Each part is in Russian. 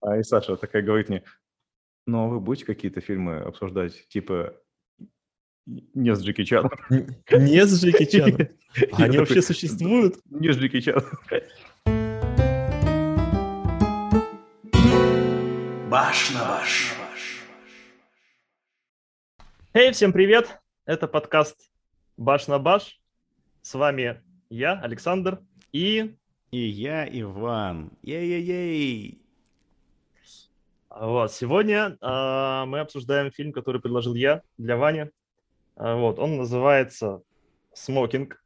А и Саша такая говорит мне, ну а вы будете какие-то фильмы обсуждать, типа не с Джеки Чаном? Не с Джеки Чаном? Они вообще существуют? Не с Джеки Чаном. Баш на баш. Эй, всем привет! Это подкаст Баш на баш. С вами я, Александр, и... И я, Иван. Ей-ей-ей! Вот, сегодня э, мы обсуждаем фильм, который предложил я для Вани. Э, вот, он называется «Смокинг».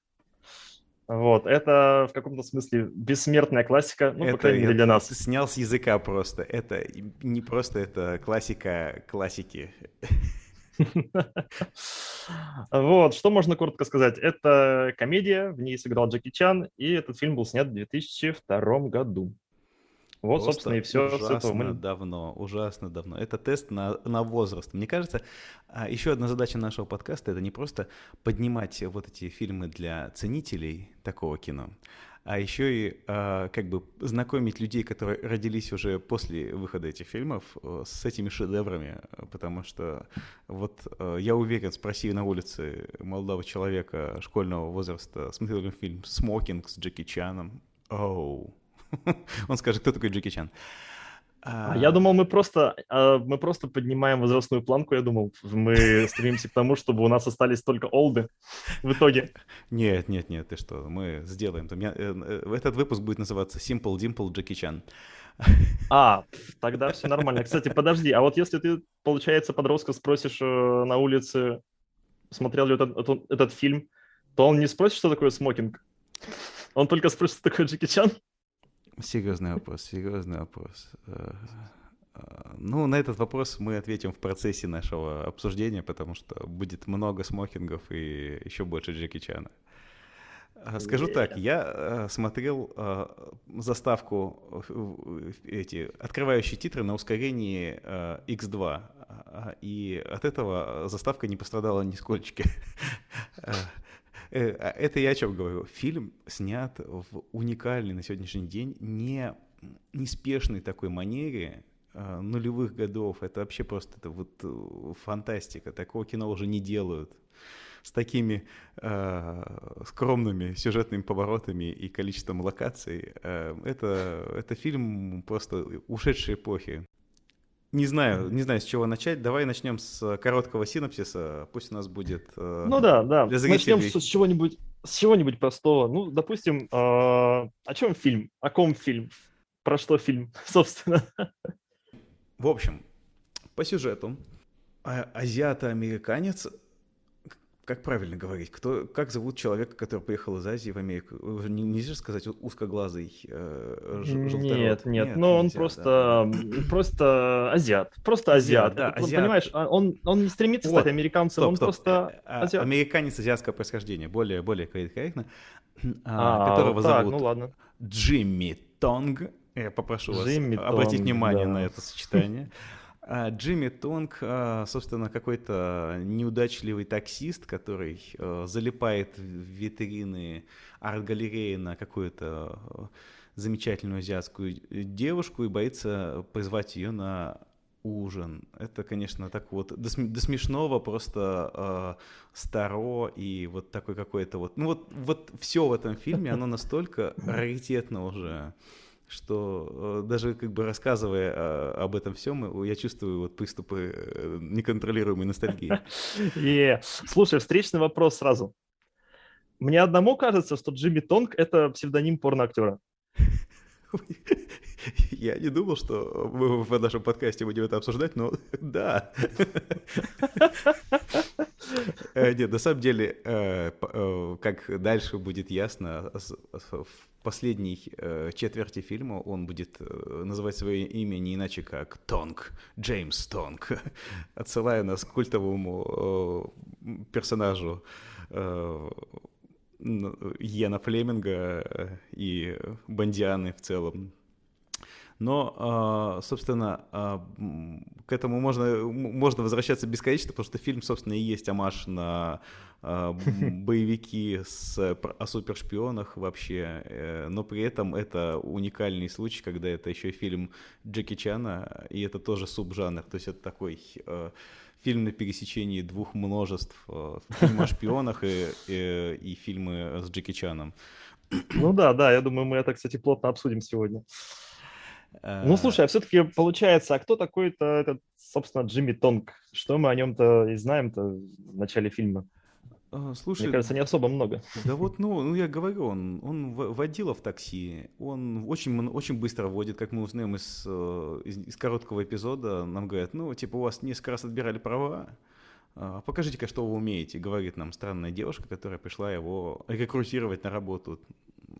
Вот, это в каком-то смысле бессмертная классика, ну, это, по крайней мере, для нас. Снял с языка просто. Это не просто, это классика классики. Вот, что можно коротко сказать? Это комедия, в ней сыграл Джеки Чан, и этот фильм был снят в 2002 году. Вот, Просто собственно, и все ужасно с этого мы... давно, ужасно давно. Это тест на, на возраст. Мне кажется, а, еще одна задача нашего подкаста — это не просто поднимать вот эти фильмы для ценителей такого кино, а еще и а, как бы знакомить людей, которые родились уже после выхода этих фильмов, э, с этими шедеврами, потому что вот э, я уверен, спроси на улице молодого человека школьного возраста, смотрел ли фильм «Смокинг» с Джеки Чаном, оу, Он скажет, кто такой Джеки Чан. А, я думал, мы просто, а, мы просто поднимаем возрастную планку. Я думал, мы стремимся к тому, чтобы у нас остались только олды в итоге. Нет, нет, нет, ты что, мы сделаем. Э, э, этот выпуск будет называться Simple Dimple Джеки Чан. А, тогда все нормально. Кстати, подожди, а вот если ты, получается, подростка спросишь э, на улице, смотрел ли этот, этот, этот фильм, то он не спросит, что такое смокинг. Он только спросит, что такое Джеки Чан. Серьезный вопрос, серьезный вопрос. Э, э, ну, на этот вопрос мы ответим в процессе нашего обсуждения, потому что будет много смокингов и еще больше Джеки Чана. Э, скажу так, я смотрел заставку, эти открывающие титры на ускорении X2, и от этого заставка не пострадала нисколько. Э, а это я о чем говорю. Фильм снят в уникальной на сегодняшний день, не неспешной такой манере, э, нулевых годов. Это вообще просто это вот э, фантастика. Такого кино уже не делают. С такими э, скромными сюжетными поворотами и количеством локаций. Э, это, это фильм просто ушедшей эпохи. Не знаю, не знаю, с чего начать. Давай начнем с короткого синопсиса. Пусть у нас будет. Э, ну да, да. Для начнем с, с чего-нибудь, с чего-нибудь простого. Ну, допустим, э, о чем фильм? О ком фильм? Про что фильм, собственно? В общем, по сюжету а, азиато-американец как правильно говорить? Кто, как зовут человека, который приехал из Азии в Америку? Не, нельзя сказать узкоглазый э, желторот? Нет, нет, нет, но он нельзя, просто, да. просто азиат. Просто азиат. Да, азиат. Понимаешь, а он, он не стремится вот. стать американцем, стоп, он стоп. просто а, азиат. Американец азиатского происхождения, более, более корректно, а, которого так, зовут ну, ладно. Джимми Тонг. Я попрошу Джимми вас Тонг, обратить внимание да. на это сочетание. А Джимми Тонг, а, собственно, какой-то неудачливый таксист, который а, залипает в витрины арт-галереи на какую-то замечательную азиатскую девушку и боится позвать ее на ужин. Это, конечно, так вот до, см- до смешного просто э, старо и вот такой какой-то вот... Ну вот, вот все в этом фильме, оно настолько раритетно уже что э, даже как бы рассказывая э, об этом всем, я чувствую вот приступы э, неконтролируемой ностальгии. И, слушай, встречный вопрос сразу. Мне одному кажется, что Джимми Тонг — это псевдоним порноактера. Я не думал, что мы в нашем подкасте будем это обсуждать, но да. Нет, на самом деле, как дальше будет ясно, в последней э, четверти фильма он будет э, называть свое имя не иначе как Тонг, Джеймс Тонг, отсылая нас к культовому э, персонажу э, Йена Флеминга э, и Бандианы в целом. Но, а, собственно, а, к этому можно, можно возвращаться бесконечно, потому что фильм, собственно, и есть амаш на а, боевики с, о супершпионах вообще, э, но при этом это уникальный случай, когда это еще фильм Джеки Чана, и это тоже субжанр, то есть это такой фильм на пересечении двух множеств, фильм о шпионах и, и, и фильмы с Джеки Чаном. Ну да, да, я думаю, мы это, кстати, плотно обсудим сегодня. Ну, слушай, а все-таки получается, а кто такой-то этот, собственно, Джимми Тонг? Что мы о нем-то и знаем-то в начале фильма? А, слушай, Мне кажется, не особо много. Да вот, ну, ну я говорю, он, он водила в такси, он очень, очень быстро водит, как мы узнаем из, э, из, из короткого эпизода, нам говорят, ну, типа, у вас несколько раз отбирали права, а, покажите-ка, что вы умеете, говорит нам странная девушка, которая пришла его рекрутировать на работу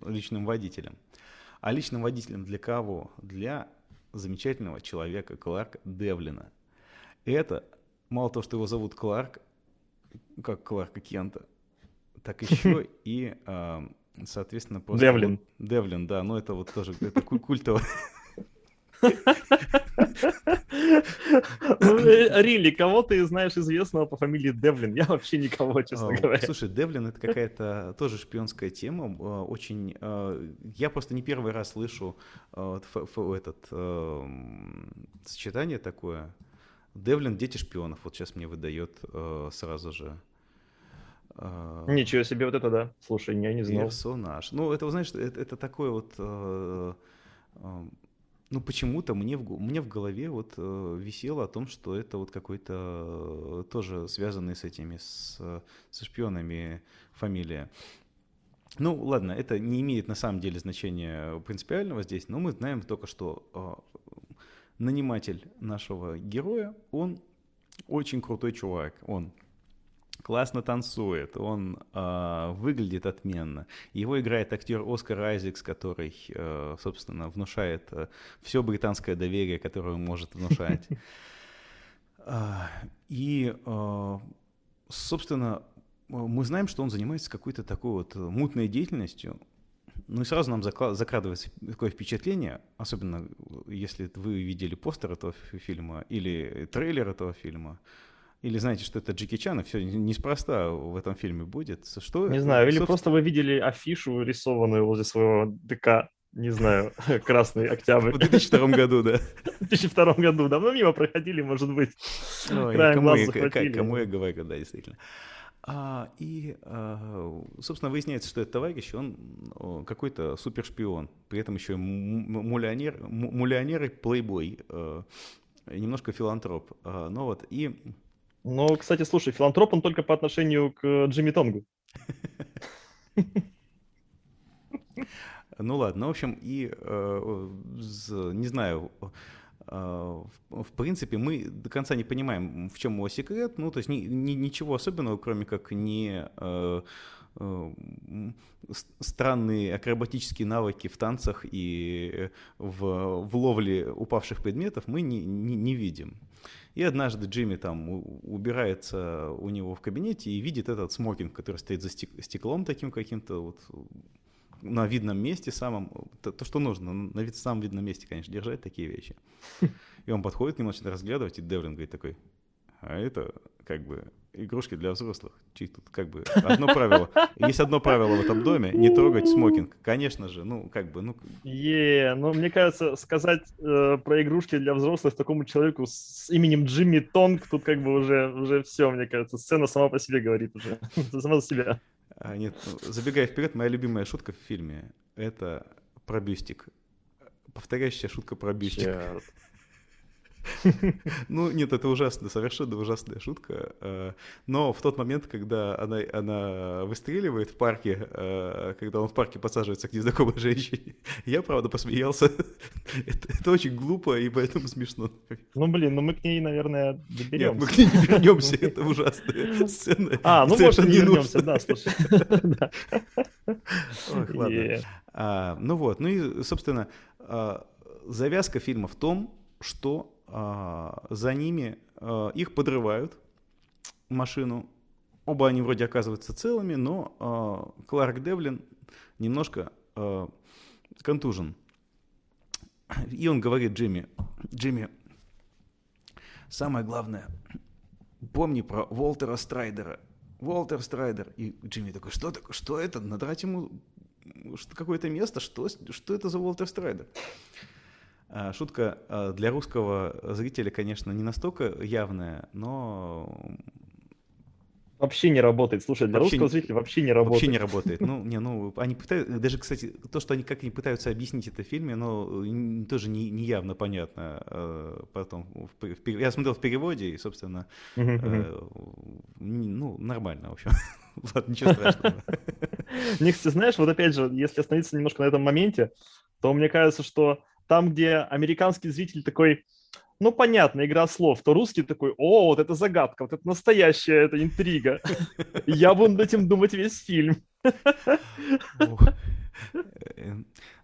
личным водителем. А личным водителем для кого? Для замечательного человека Кларка Девлина. Это, мало того, что его зовут Кларк, как Кларка Кента, так еще и, а, соответственно, просто... Девлин. Девлин, да, но это вот тоже это культово. Э, Рилли, кого ты знаешь известного по фамилии Девлин? Я вообще никого, честно говоря. Слушай, Девлин это какая-то тоже шпионская тема. а, Очень. а, Я просто не первый раз слышу ф- этот сочетание такое. Девлин дети шпионов. Вот сейчас мне выдает э, сразу же. Ничего себе, вот это да. Слушай, я не знал. Персонаж. Ну, это, знаешь, это, это такое вот... ну, почему-то мне в, мне в голове вот э, висело о том, что это вот какой-то э, тоже связанный с этими, с, э, со шпионами фамилия. Ну, ладно, это не имеет на самом деле значения принципиального здесь, но мы знаем только, что э, наниматель нашего героя, он очень крутой чувак. Он классно танцует, он э, выглядит отменно. Его играет актер Оскар Айзекс, который, э, собственно, внушает все британское доверие, которое он может внушать. А, И, э, собственно, мы знаем, что он занимается какой-то такой вот мутной деятельностью. Ну и сразу нам закрадывается такое впечатление, особенно если вы видели постер этого фи- фильма или трейлер этого фильма, или знаете, что это Джеки Чан, и все неспроста в этом фильме будет. Что, Не знаю, или собственно, просто вы видели афишу, рисованную возле своего ДК, не знаю, Красный Октябрь В 2002 году, да. в 2002 году. Давно мимо проходили, может быть. Ой, кому, я, кому говорю, да, действительно. А, и, а, собственно, выясняется, что этот товарищ, он какой-то супершпион, при этом еще и м- м- мулионер, м- мулионер и плейбой, э, немножко филантроп. А, ну вот, и Но, кстати, слушай, филантроп он только по отношению к Джимми Тонгу. Ну ладно, в общем, и э, не знаю, э, в, принципе, мы до конца не понимаем, в чем его секрет. Ну, то есть ни- ни- ничего особенного, кроме как не э, э, странные акробатические навыки в танцах и в, в ловле упавших предметов мы не, не, не видим. И однажды Джимми там убирается у него в кабинете и видит этот смокинг, который стоит за стек- стеклом таким каким-то вот на видном месте самом, то, то, что нужно, на вид, самом видном месте, конечно, держать такие вещи. И он подходит к нему, начинает разглядывать, и Девлин говорит такой, а это как бы игрушки для взрослых. Тут как бы одно правило. Есть одно правило в этом доме, не трогать смокинг. Конечно же, ну как бы, ну Е, ну, мне кажется, сказать э, про игрушки для взрослых такому человеку с именем Джимми Тонг, тут как бы уже, уже все, мне кажется. Сцена сама по себе говорит уже. Сама за себя. А, нет, ну, забегая вперед, моя любимая шутка в фильме — это про бюстик. Повторяющая шутка про бюстик. Чёрт. Ну, нет, это ужасно, совершенно ужасная шутка. э, Но в тот момент, когда она, она выстреливает в парке, э, когда он в парке подсаживается к незнакомой женщине, я, правда, посмеялся. Это, это очень глупо и поэтому смешно. Ну, блин, ну мы к ней, наверное, Нет, доберемся. мы к ней не вернемся, это ужасная сцена. А, ну, может, не не вернемся, да, слушай. Ох, ладно. А, ну вот, ну и, собственно, а, завязка фильма в том, что за ними а, их подрывают, машину. Оба они вроде оказываются целыми, но а, Кларк Девлин немножко а, контужен. И он говорит Джимми, Джимми, самое главное, помни про Уолтера Страйдера. Уолтер Страйдер. И Джимми такой, что такое, что это? Надрать ему какое-то место? Что, что это за Уолтер Страйдер? А, шутка а, для русского зрителя, конечно, не настолько явная, но Вообще не работает. Слушай, для вообще русского зрителя вообще не работает. Вообще не работает. Ну, не, ну, они пытаются, даже, кстати, то, что они как они пытаются объяснить это в фильме, но тоже не, не явно понятно. Э, потом, в, я смотрел в переводе, и, собственно, э, ну, нормально, в общем. Ладно, ничего страшного. Ник, ты знаешь, вот опять же, если остановиться немножко на этом моменте, то мне кажется, что там, где американский зритель такой, ну, понятно, игра слов, то русский такой, о, вот это загадка, вот это настоящая, это интрига. Я буду над этим думать весь фильм.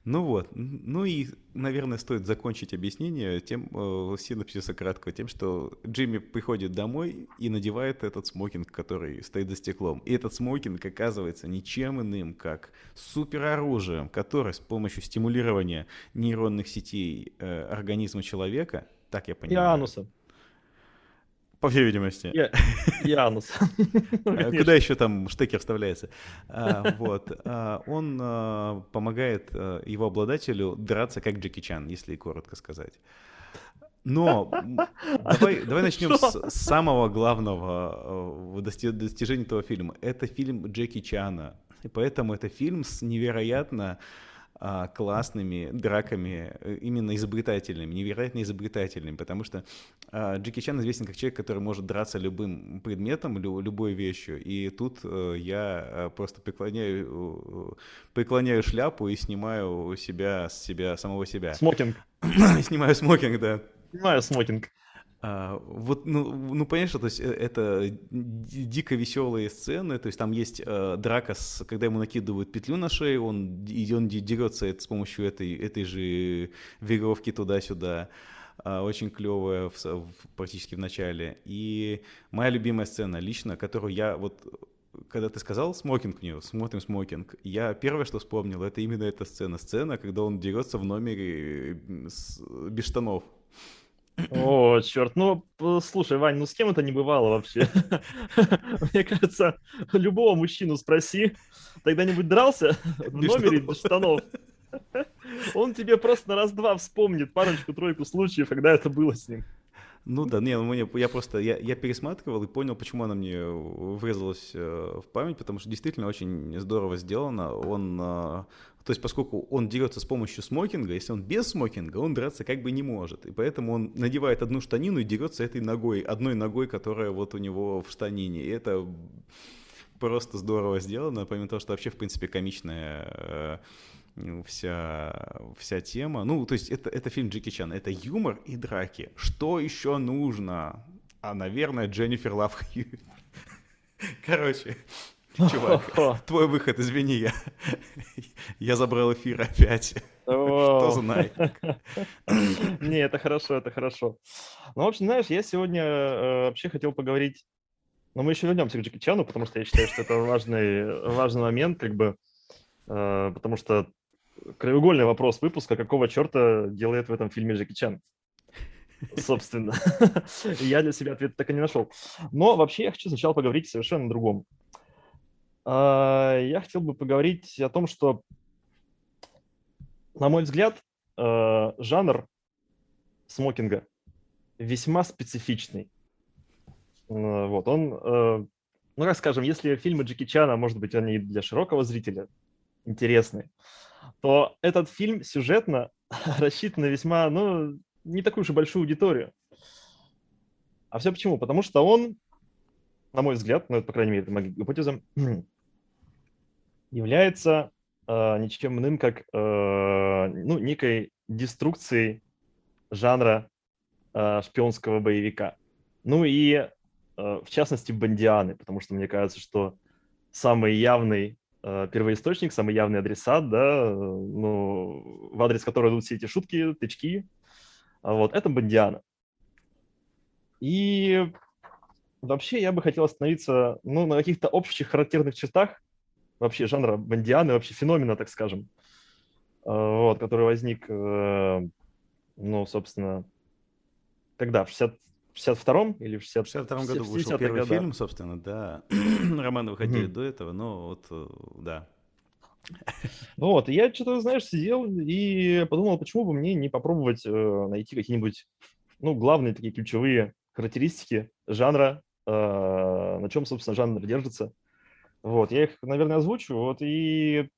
Ну вот, ну и, наверное, стоит закончить объяснение тем, э, синопсиса краткого, тем, что Джимми приходит домой и надевает этот смокинг, который стоит за стеклом. И этот смокинг оказывается ничем иным, как супероружием, которое с помощью стимулирования нейронных сетей э, организма человека так я понимаю. И ануса. По всей видимости. Я, и анус. А куда еще там штекер вставляется? А, вот. А, он помогает его обладателю драться как Джеки Чан, если коротко сказать. Но давай, давай начнем с самого главного достижения этого фильма. Это фильм Джеки Чана. И поэтому это фильм с невероятно а, классными драками, э, именно изобретательными, невероятно изобретательными, потому что а, Джеки Чан известен как человек, который может драться любым предметом, любой вещью, и тут э, я э, просто преклоняю, преклоняю шляпу и снимаю себя с себя, самого себя. Смокинг. Снимаю смокинг, да. Снимаю смокинг. А, вот, ну, ну, понятно, то есть э, это дико веселые сцены, то есть там есть э, драка, с, когда ему накидывают петлю на шею, он, и он дерется это, с помощью этой, этой же веревки туда-сюда, э, очень клевая в, в, практически в начале. И моя любимая сцена лично, которую я вот когда ты сказал смокинг мне, смотрим смокинг, я первое, что вспомнил, это именно эта сцена. Сцена, когда он дерется в номере э, с, без штанов. О, черт, ну, слушай, Вань, ну с кем это не бывало вообще? Мне кажется, любого мужчину спроси, когда-нибудь дрался в номере без штанов? Он тебе просто на раз-два вспомнит парочку-тройку случаев, когда это было с ним. Ну да, не, ну, я просто, я, я пересматривал и понял, почему она мне врезалась э, в память, потому что действительно очень здорово сделано. Он, э, то есть поскольку он дерется с помощью смокинга, если он без смокинга, он драться как бы не может. И поэтому он надевает одну штанину и дерется этой ногой, одной ногой, которая вот у него в штанине. И это просто здорово сделано, помимо того, что вообще, в принципе, комичная э, вся, вся тема. Ну, то есть это, это фильм Джеки Чан, это юмор и драки. Что еще нужно? А, наверное, Дженнифер Лав Короче, чувак, твой выход, извини, я, я забрал эфир опять. Кто знает. Не, это хорошо, это хорошо. Ну, в общем, знаешь, я сегодня э, вообще хотел поговорить но мы еще вернемся к Джеки Чану, потому что я считаю, что это важный, важный момент, как бы, э, потому что краеугольный вопрос выпуска, какого черта делает в этом фильме Джеки Чан? Собственно. я для себя ответ так и не нашел. Но вообще я хочу сначала поговорить совершенно о другом. А, я хотел бы поговорить о том, что, на мой взгляд, э, жанр смокинга весьма специфичный. Э, вот, он, э, ну, как скажем, если фильмы Джеки Чана, может быть, они для широкого зрителя интересны, то этот фильм сюжетно рассчитан на весьма, ну, не такую и большую аудиторию. А все почему? Потому что он, на мой взгляд, ну, это, по крайней мере, это моя гипотеза, является э, ничем иным, как э, ну, некой деструкцией жанра э, шпионского боевика. Ну и, э, в частности, Бандианы, потому что мне кажется, что самый явный Э, первоисточник, самый явный адресат, да, ну, в адрес которого идут все эти шутки, тычки, а вот, это Бондиана. И вообще я бы хотел остановиться, ну, на каких-то общих характерных чертах вообще жанра Бондианы, вообще феномена, так скажем, э, вот, который возник э, ну, собственно, когда? В 60, 62-м или в 60, В 62 году 60-х вышел первый годах? фильм, собственно, да. Романы выходили Мгм. до этого, но вот, э, да. Ну Вот, и я что-то, знаешь, сидел и подумал, почему бы мне не попробовать э, найти какие-нибудь, ну, главные такие ключевые характеристики жанра, э, на чем, собственно, жанр держится. Вот, я их, наверное, озвучу, вот, и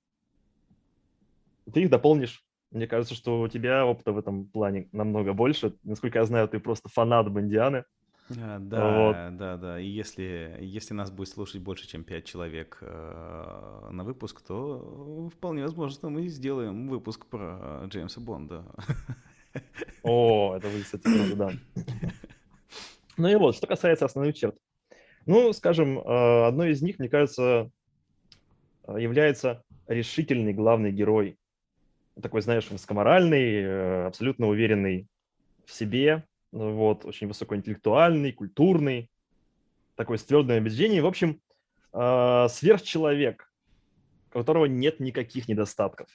ты их дополнишь. Мне кажется, что у тебя опыта в этом плане намного больше. Насколько я знаю, ты просто фанат Бондианы. А, Вот. Да, да, да. И если, если нас будет слушать больше, чем 5 человек э, на выпуск, то вполне возможно, что мы сделаем выпуск про Джеймса Бонда. О, это вы, кстати, да. Ну и вот, что касается основных черт. Ну, скажем, э, одной из них, мне кажется, э, является решительный главный герой. Такой, знаешь, высокоморальный, э, абсолютно уверенный в себе, ну вот, очень высокоинтеллектуальный, культурный, такой с твердым убеждением. В общем, сверхчеловек, у которого нет никаких недостатков.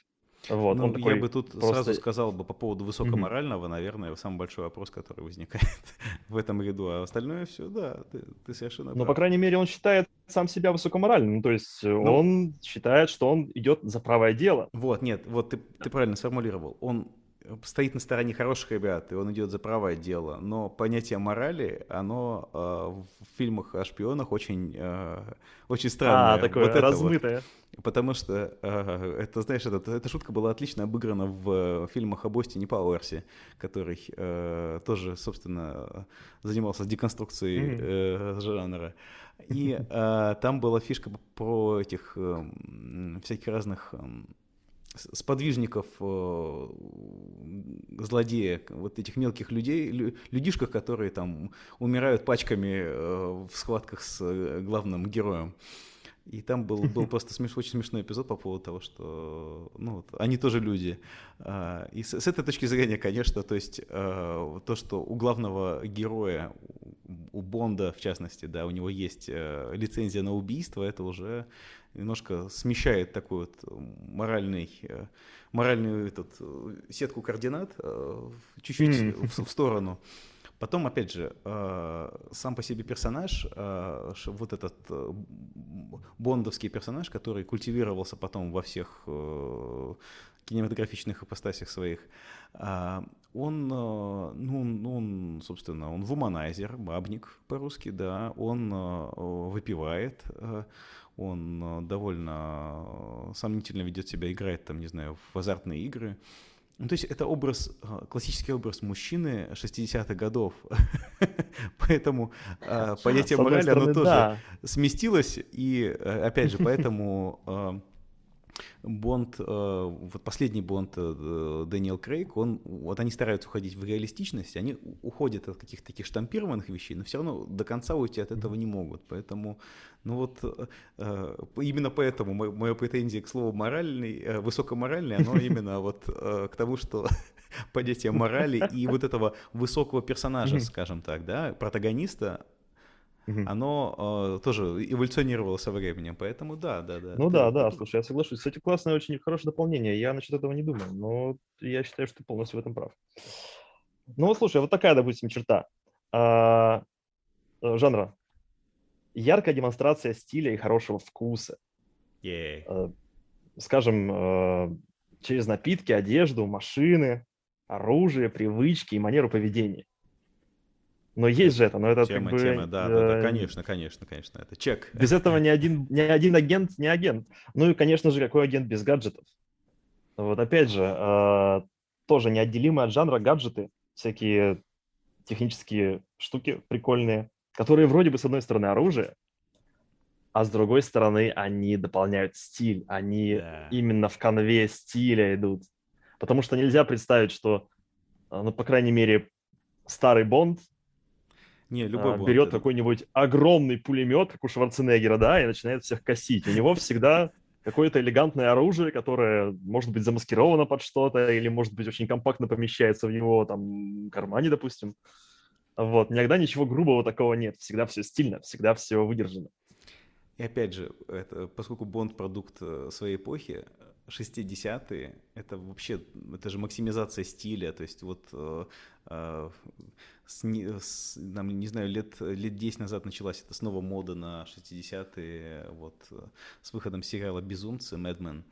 Вот, Ну, он я такой бы тут просто- сразу сказал бы по поводу высокоморального, наверное, самый большой вопрос, который возникает в этом ряду. А остальное все, да, ты, ты совершенно Но, по прав. крайней мере, он считает сам себя высокоморальным. Ну, то есть э, Ну. он считает, что он идет за правое дело. Вот, нет, вот ты, ты правильно сформулировал. Он стоит на стороне хороших ребят, и он идет за правое дело. Но понятие морали, оно э, в фильмах о шпионах очень, э, очень странное. А, такое Вот это вот. размытое. Потому что, э, это, знаешь, это, эта шутка была отлично обыграна в э, фильмах об Остине Пауэрсе, который э, тоже, собственно, занимался деконструкцией Мгм. э, жанра. И э, там была фишка про этих э, всяких разных с- сподвижников э, злодея, вот этих мелких людей, лю- людишках, которые там умирают пачками э, в схватках с э, главным героем. И там был, был просто смеш, очень смешной эпизод по поводу того, что ну, вот, они тоже люди. А, И с, с этой точки зрения, конечно, то есть э, то, что у главного героя, у Бонда в частности, да, у него есть э, лицензия на убийство, это уже немножко смещает такой вот моральный, э, моральную этот, э, сетку координат э, чуть-чуть в, в сторону. Потом, опять же, э, сам по себе персонаж, э, вот этот э, бондовский персонаж, который культивировался потом во всех э, кинематографичных ипостасях своих, он, э, ну, он, собственно, он вуманайзер, бабник по-русски, да, он э, выпивает, э, он э, довольно э, сомнительно ведет себя, играет там, не знаю, в азартные игры. Ну, то есть это образ, э, классический образ мужчины 60-х годов. Поэтому понятие морали, оно тоже сместилось, и опять же, поэтому Бонд, э, вот последний Бонд э, Дэниел Крейг, он, вот они стараются уходить в реалистичность, они уходят от каких-то таких штампированных вещей, но все равно до конца уйти от этого не могут, поэтому, ну вот, э, именно поэтому мо- моя претензия к слову моральный, высокоморальный, оно именно вот к тому, что понятие морали и вот этого высокого персонажа, скажем так, да, протагониста, Мгм. оно э, тоже эволюционировало со временем, поэтому да, да, да. Ну да, да, тут- слушай, я соглашусь. Кстати, классное, очень хорошее дополнение. Я насчет этого не думал, но я считаю, что ты полностью в этом прав. Ну вот слушай, вот такая, допустим, черта а, э, жанра. Яркая демонстрация стиля и хорошего вкуса. Ей. Э, Скажем, э, через напитки, одежду, машины, оружие, привычки и манеру поведения. Но есть же это, но это Тема, как бы... тема, да, да, да, э, конечно, конечно, конечно, это чек. Без этого ни один, ни один агент не агент. Ну и, конечно же, какой агент без гаджетов? Вот опять же, э, тоже неотделимые от жанра гаджеты, всякие технические штуки прикольные, которые вроде бы с одной стороны оружие, а с другой стороны они дополняют стиль, они Да. именно в конве стиля идут. Потому что нельзя представить, что, э, ну, по крайней мере, старый Бонд Не, любой а, берет какой-нибудь огромный пулемет, как у Шварценеггера, да, и начинает всех косить. У него всегда какое-то элегантное оружие, которое может быть замаскировано под что-то, или может быть очень компактно помещается в его там кармане, допустим. Вот, никогда ничего грубого такого нет. Всегда все стильно, всегда все выдержано. И опять же, это, поскольку Бонд продукт э, своей эпохи, 60-е, это вообще, это же максимизация стиля, то есть вот э, э, с, с, нам, не знаю, лет, лет 10 назад началась это снова мода на 60-е, вот, с выходом сериала «Безумцы», «Мэдмен»,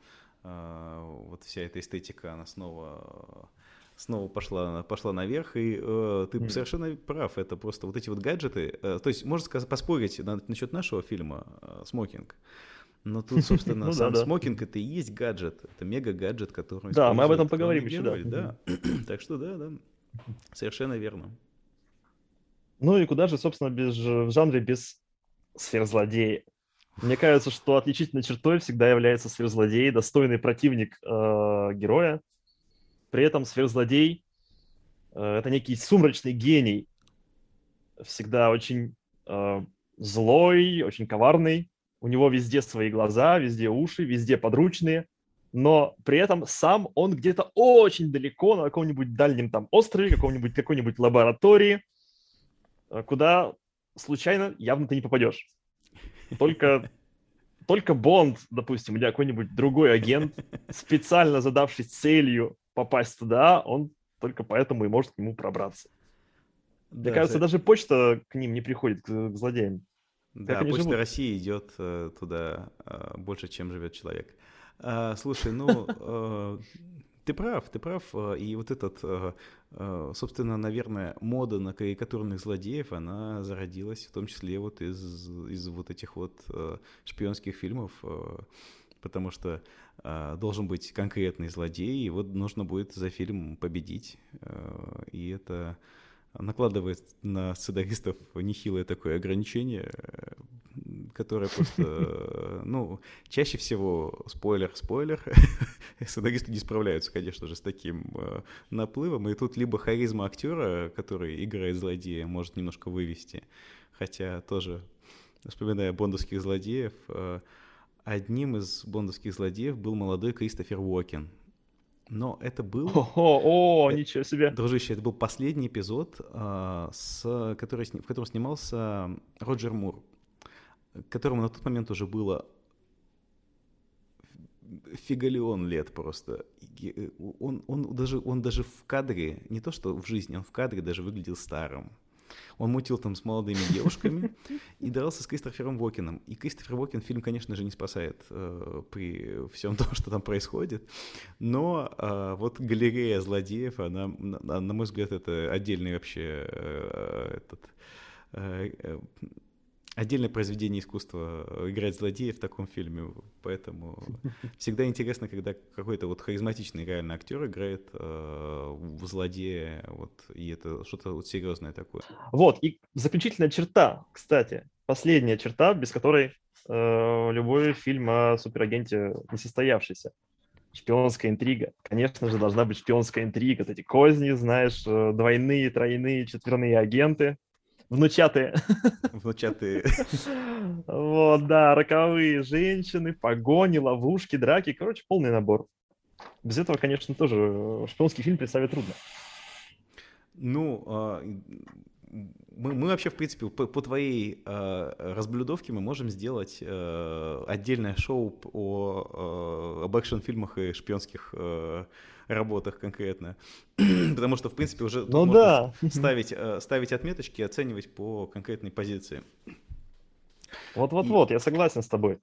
э, вот вся эта эстетика, она снова снова пошла, пошла наверх, и э, ты mm. совершенно прав, это просто вот эти вот гаджеты, э, то есть можно сказать, поспорить на, насчет нашего фильма э, «Смокинг», но тут, собственно, ну, сам да, смокинг это и есть гаджет. Это мега-гаджет, который... Да, мы об этом поговорим еще, да. да. так что да, да. Совершенно верно. Ну и куда же, собственно, без, в жанре без сверхзлодея? Мне кажется, что отличительной чертой всегда является сверхзлодей, достойный противник э, героя. При этом сверхзлодей э, это некий сумрачный гений, всегда очень э, злой, очень коварный, у него везде свои глаза, везде уши, везде подручные, но при этом сам он где-то очень далеко на каком-нибудь дальнем там острове, каком-нибудь какой-нибудь лаборатории, э, куда случайно явно ты не попадешь. Только, только Бонд, допустим, или какой-нибудь другой агент, специально задавшись целью попасть туда, он только поэтому и может к нему пробраться. Да, Мне кажется, это... даже почта к ним не приходит, к, к злодеям. Да, Почта живут? России идет э, туда э, больше, чем живет человек. А, слушай, ну, э, ты прав, ты прав. Э, и вот этот, э, э, собственно, наверное, мода на карикатурных злодеев, она зародилась в том числе вот из, из вот этих вот э, шпионских фильмов, э, потому что э, должен быть конкретный злодей, и вот нужно будет за фильм победить. Э, и это накладывает на сценаристов нехилое такое ограничение, которое просто, ну, чаще всего, спойлер, спойлер, сценаристы не справляются, конечно же, с таким э, наплывом, и тут либо харизма актера, который играет злодея, может немножко вывести, хотя тоже, вспоминая бондовских злодеев, э, одним из бондовских злодеев был молодой Кристофер Уокен, но это был... О, э, ничего себе. Дружище, это был последний эпизод, э, с, который, в котором снимался Роджер Мур, которому на тот момент уже было фигалион лет просто. Э, он, он, даже, он даже в кадре, не то что в жизни, он в кадре даже выглядел старым. Он мутил там с молодыми девушками и дрался с Кристофером Вокином. И Кристофер Вокин фильм, конечно же, не спасает э, при всем том, что там происходит. Но э, вот галерея злодеев, она, на, на мой взгляд, это отдельный вообще э, этот э, э отдельное произведение искусства э, играть злодея в таком фильме, поэтому всегда интересно, когда какой-то вот харизматичный реально актер играет э, в злодея, вот, и это что-то вот серьезное такое. Вот, и заключительная черта, кстати, последняя черта, без которой э, любой фильм о суперагенте не состоявшийся. Шпионская интрига. Конечно же, должна быть шпионская интрига. Вот эти козни, знаешь, э, двойные, тройные, четверные агенты внучатые. Внучатые. Вот, да, роковые женщины, погони, ловушки, драки. Короче, полный набор. Без этого, конечно, тоже э, шпионский фильм представить трудно. Ну, а, мы, мы вообще, в принципе, по, по твоей э, разблюдовке мы можем сделать э, отдельное шоу о, э, об экшн-фильмах и шпионских э, работах конкретно. Потому что, в принципе, уже ну, да. ставить, э, ставить отметочки и оценивать по конкретной позиции. Вот-вот-вот, и... я согласен с тобой.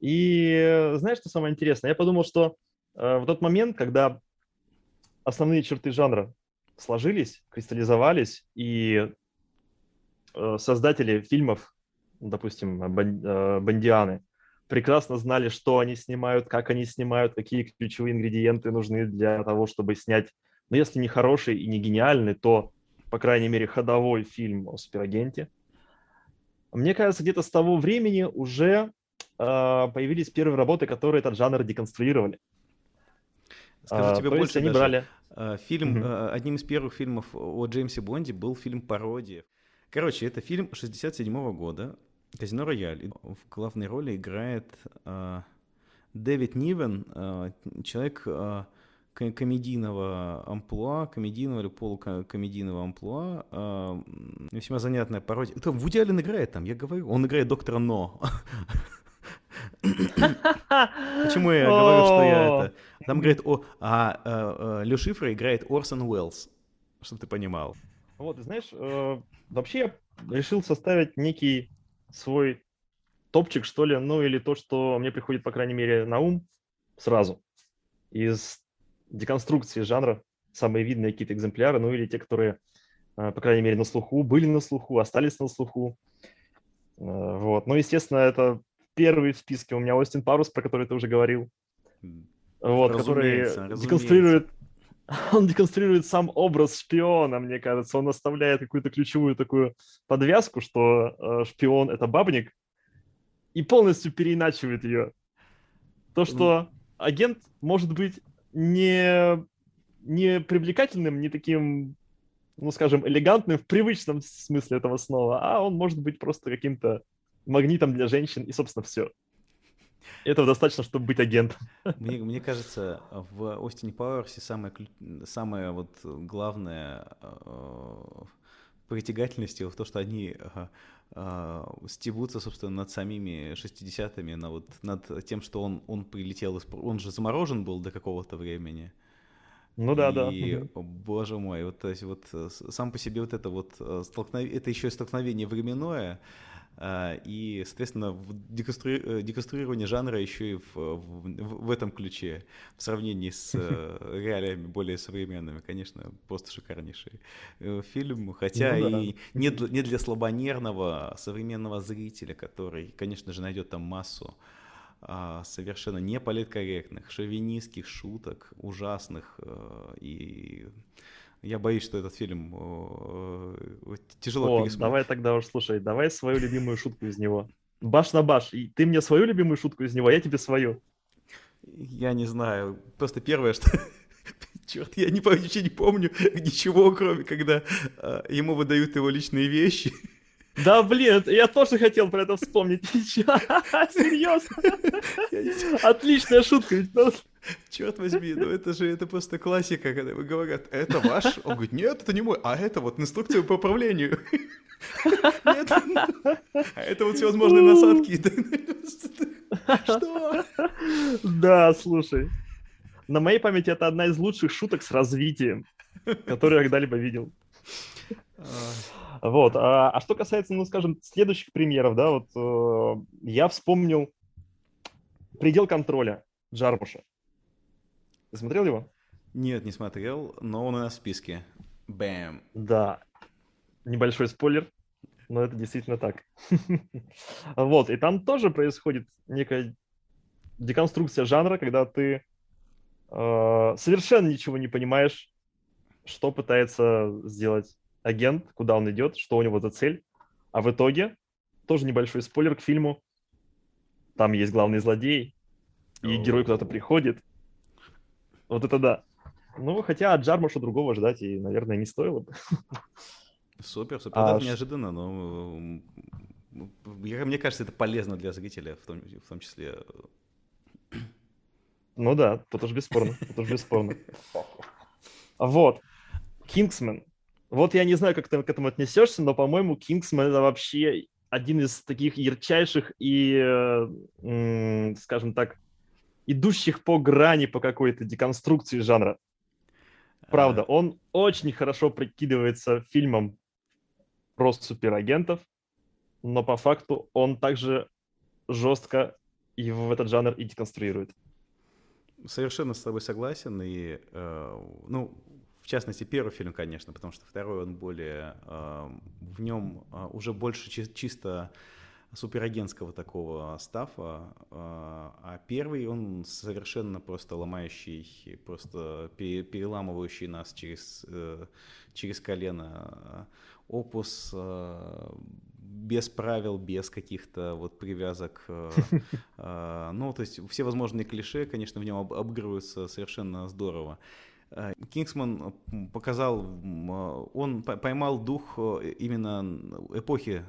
И знаешь, что самое интересное? Я подумал, что э, в тот момент, когда основные черты жанра сложились, кристаллизовались, и э, создатели фильмов, допустим, бан, э, Бандианы, прекрасно знали, что они снимают, как они снимают, какие ключевые ингредиенты нужны для того, чтобы снять, ну, если не хороший и не гениальный, то, по крайней мере, ходовой фильм о суперагенте. Мне кажется, где-то с того времени уже э, появились первые работы, которые этот жанр деконструировали. Скажу а, тебе больше они даже. брали... А, фильм, угу. одним из первых фильмов о Джеймсе Бонде был фильм «Пародия». Короче, это фильм 67 года, Казино Рояль. В главной роли играет э, Дэвид Нивен, э, человек э, комедийного амплуа, комедийного или полукомедийного амплуа. Э, весьма занятная пародия. Это Вуди Аллен играет там, я говорю. Он играет доктора Но. Почему я говорю, что я это... Там говорит, о, а, Лю Шифра играет Орсон Уэллс, чтобы ты понимал. Вот, знаешь, э, вообще я решил составить некий свой топчик, что ли, ну или то, что мне приходит, по крайней мере, на ум сразу из деконструкции жанра, самые видные какие-то экземпляры, ну или те, которые, э, по крайней мере, на слуху, были на слуху, остались на слуху. Э, вот. Ну, естественно, это первый в списке у меня Остин Парус, про который ты уже говорил. Вот, который деконструирует он деконструирует сам образ шпиона, мне кажется. Он оставляет какую-то ключевую такую подвязку, что э, шпион — это бабник, и полностью переиначивает ее. То, что агент может быть не, не привлекательным, не таким, ну, скажем, элегантным в привычном смысле этого слова, а он может быть просто каким-то магнитом для женщин, и, собственно, все. Этого достаточно, чтобы быть агентом. Мне, мне кажется, в Остине Пауэрсе самое, самое вот главное э, притягательность в то, что они э, э, стебутся, собственно, над самими 60-ми, на вот, над тем, что он, он прилетел, из, он же заморожен был до какого-то времени. Ну да, и, да. И, боже мой, вот, то есть вот э, сам по себе вот это вот э, столкновение, это еще и столкновение временное, и, соответственно, деконструи... Э, деконструирование жанра еще и в, в, в этом ключе, в сравнении с э, реалиями более современными, конечно, просто шикарнейший э, фильм, хотя ну, да. и не для, не для слабонервного современного зрителя, который, конечно же, найдет там массу а, совершенно неполиткорректных, шовинистских шуток, ужасных и я боюсь, что этот фильм э, тяжело О, пересмотреть. давай тогда уж, слушай, давай свою любимую шутку из него. Баш на баш. И ты мне свою любимую шутку из него, а я тебе свою. Я не знаю. Просто первое, что... Черт, я не, вообще не помню ничего, кроме когда э, ему выдают его личные вещи. Да, блин, я тоже хотел про это вспомнить. Серьезно? Отличная шутка. Ведь, ну, Черт возьми, ну это же это просто классика, когда вы говорят, это ваш? Он говорит, нет, это не мой, а это вот инструкция по управлению. Нет. А это вот всевозможные насадки. Что? Да, слушай. На моей памяти это одна из лучших шуток с развитием, которую я когда-либо видел. Вот. А, а что касается, ну, скажем, следующих примеров, да, вот э, я вспомнил предел контроля Джармуша. Ты смотрел его? Нет, не смотрел, но он у нас в списке. Бэм. Да. Небольшой спойлер, но это действительно так. Вот, и там тоже происходит некая деконструкция жанра, когда ты э, совершенно ничего не понимаешь, что пытается сделать агент, куда он идет, что у него за цель. А в итоге, тоже небольшой спойлер к фильму, там есть главный злодей, и герой куда-то приходит, вот это да. Ну, хотя от Джармуша другого ждать и, наверное, не стоило бы. Супер, супер. А Даже неожиданно, но мне кажется, это полезно для зрителя, в том, в том числе. Ну да, тут уж бесспорно, тут уж бесспорно. Вот, Кингсмен. Вот я не знаю, как ты к этому отнесешься, но, по-моему, Кингсмен это вообще один из таких ярчайших и, скажем так, идущих по грани по какой-то деконструкции жанра. Правда, он очень хорошо прикидывается фильмом про суперагентов, но по факту он также жестко и в этот жанр и деконструирует. Совершенно с тобой согласен. И, э, ну, в частности, первый фильм, конечно, потому что второй он более... Э, в нем э, уже больше чи- чисто суперагентского такого стафа, а, а первый он совершенно просто ломающий, просто переламывающий нас через, э, через колено опус э, без правил, без каких-то вот привязок. Э, ну, то есть все возможные клише, конечно, в нем обыгрываются совершенно здорово. Кингсман показал, он поймал дух именно эпохи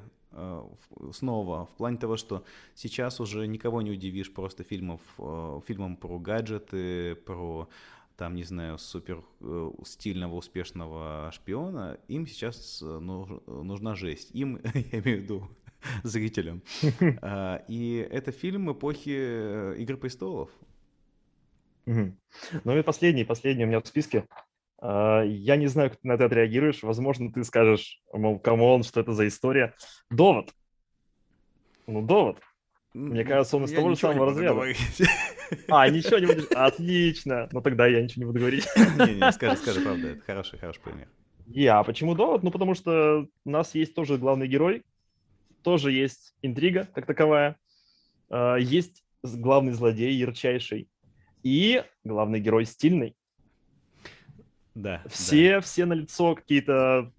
снова в плане того, что сейчас уже никого не удивишь просто фильмов, э, фильмом про гаджеты, про там, не знаю, супер э, стильного, успешного шпиона, им сейчас нужна жесть. Им, я имею в виду, зрителям. А, и это фильм эпохи э, «Игры престолов». Ну и последний, последний у меня в списке. А, Я не знаю, как ты на это отреагируешь. Возможно, ты скажешь, мол, come on, что это за история. Довод. Ну, довод. Мне кажется, он из Я того же самого разряда. А, ничего не будешь? Отлично. Ну тогда я ничего не буду говорить. Не-не, скажи, скажи, правда, это хороший, хороший пример. Я. Почему довод? Ну, потому что у нас есть тоже главный герой, тоже есть интрига как таковая, а, есть главный злодей ярчайший, и главный герой стильный. Да. да. Все, все налицо какие-то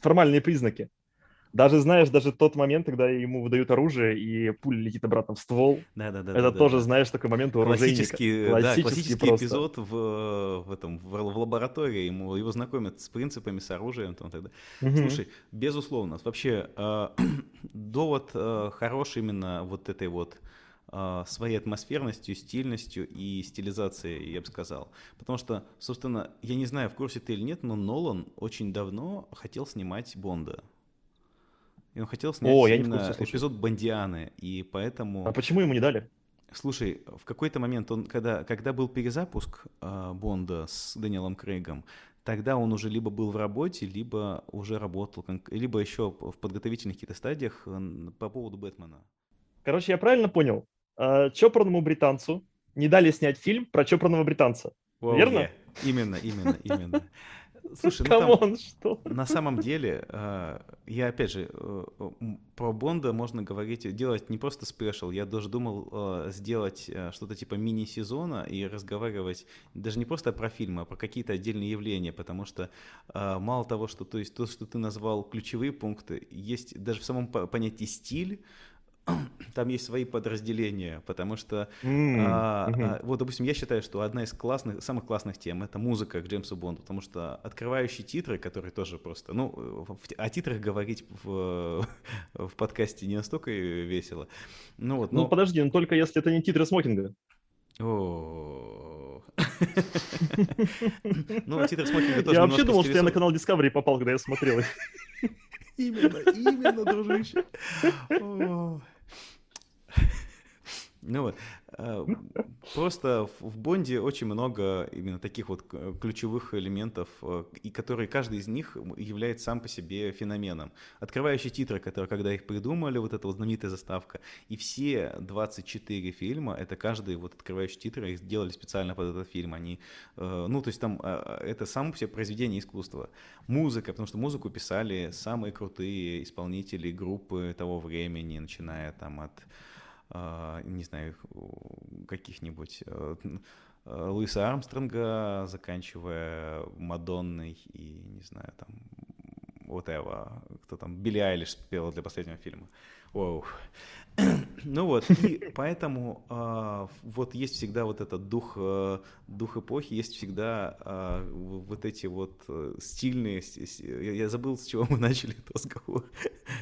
формальные признаки. Даже, знаешь, даже тот момент, когда ему выдают оружие, и пуля летит обратно в ствол, Да, да, да. это да, да, тоже, да. знаешь, такой момент у оружейника. Классический, да, Классический классический просто. эпизод в, в этом в, в лаборатории ему его знакомят с принципами, с оружием, там, далее. Мгм. Слушай, безусловно, вообще э, довод э, хорош именно вот этой вот э, своей атмосферностью, стильностью и стилизацией, я бы сказал. Потому что, собственно, я не знаю, в курсе ты или нет, но Нолан очень давно хотел снимать Бонда. И он хотел снять О, я не курсе, слушай. эпизод Бондианы, и поэтому... А почему ему не дали? Слушай, в какой-то момент, он, когда, когда был перезапуск э, Бонда с Дэниелом Крейгом, тогда он уже либо был в работе, либо уже работал, либо еще в подготовительных каких-то стадиях по поводу Бэтмена. Короче, я правильно понял? А, Чопорному британцу не дали снять фильм про чопорного британца. Воу, Верно? е. Именно, именно, именно. Слушай, ну там, Come on, что? на самом деле, э, я опять же, э, про Бонда можно говорить, делать не просто спешл, я даже думал э, сделать э, что-то типа мини-сезона и разговаривать даже не просто про фильмы, а про какие-то отдельные явления, потому что э, мало того, что то есть то, что ты назвал ключевые пункты, есть даже в самом по- понятии стиль, там есть свои подразделения, потому что М, а, а, вот, допустим, я считаю, что одна из классных, самых классных тем это музыка к Джеймсу Бонду, потому что открывающие титры, которые тоже просто, ну, в- о титрах говорить в, в подкасте не настолько весело. Ну вот, Ну но... подожди, ну только если это не титры смокинга. Ну, титры смокинга тоже Я вообще думал, что я на канал Discovery попал, когда я смотрел их. Именно, именно, дружище. Ну вот, просто в- Бонде очень много именно таких вот ключевых элементов, э, и которые каждый из них является сам по себе феноменом. Открывающие титры, которые, когда их придумали, вот эта вот знаменитая заставка, и все 24 фильма, это каждый вот открывающий титры, их сделали специально под этот фильм, они, э, ну, то есть там э, это само себе произведение искусства. Музыка, потому что музыку писали самые крутые исполнители группы того времени, начиная там от, а, не знаю, каких-нибудь э, э, Луиса Армстронга, заканчивая Мадонной и, не знаю, там, вот этого, кто там, Билли Айлиш спела для последнего фильма. Воу. Ну вот, и поэтому а, вот есть всегда вот этот дух, э, дух эпохи, есть всегда а, в- вот эти вот э, стильные, я я забыл, с чего мы начали этот разговор,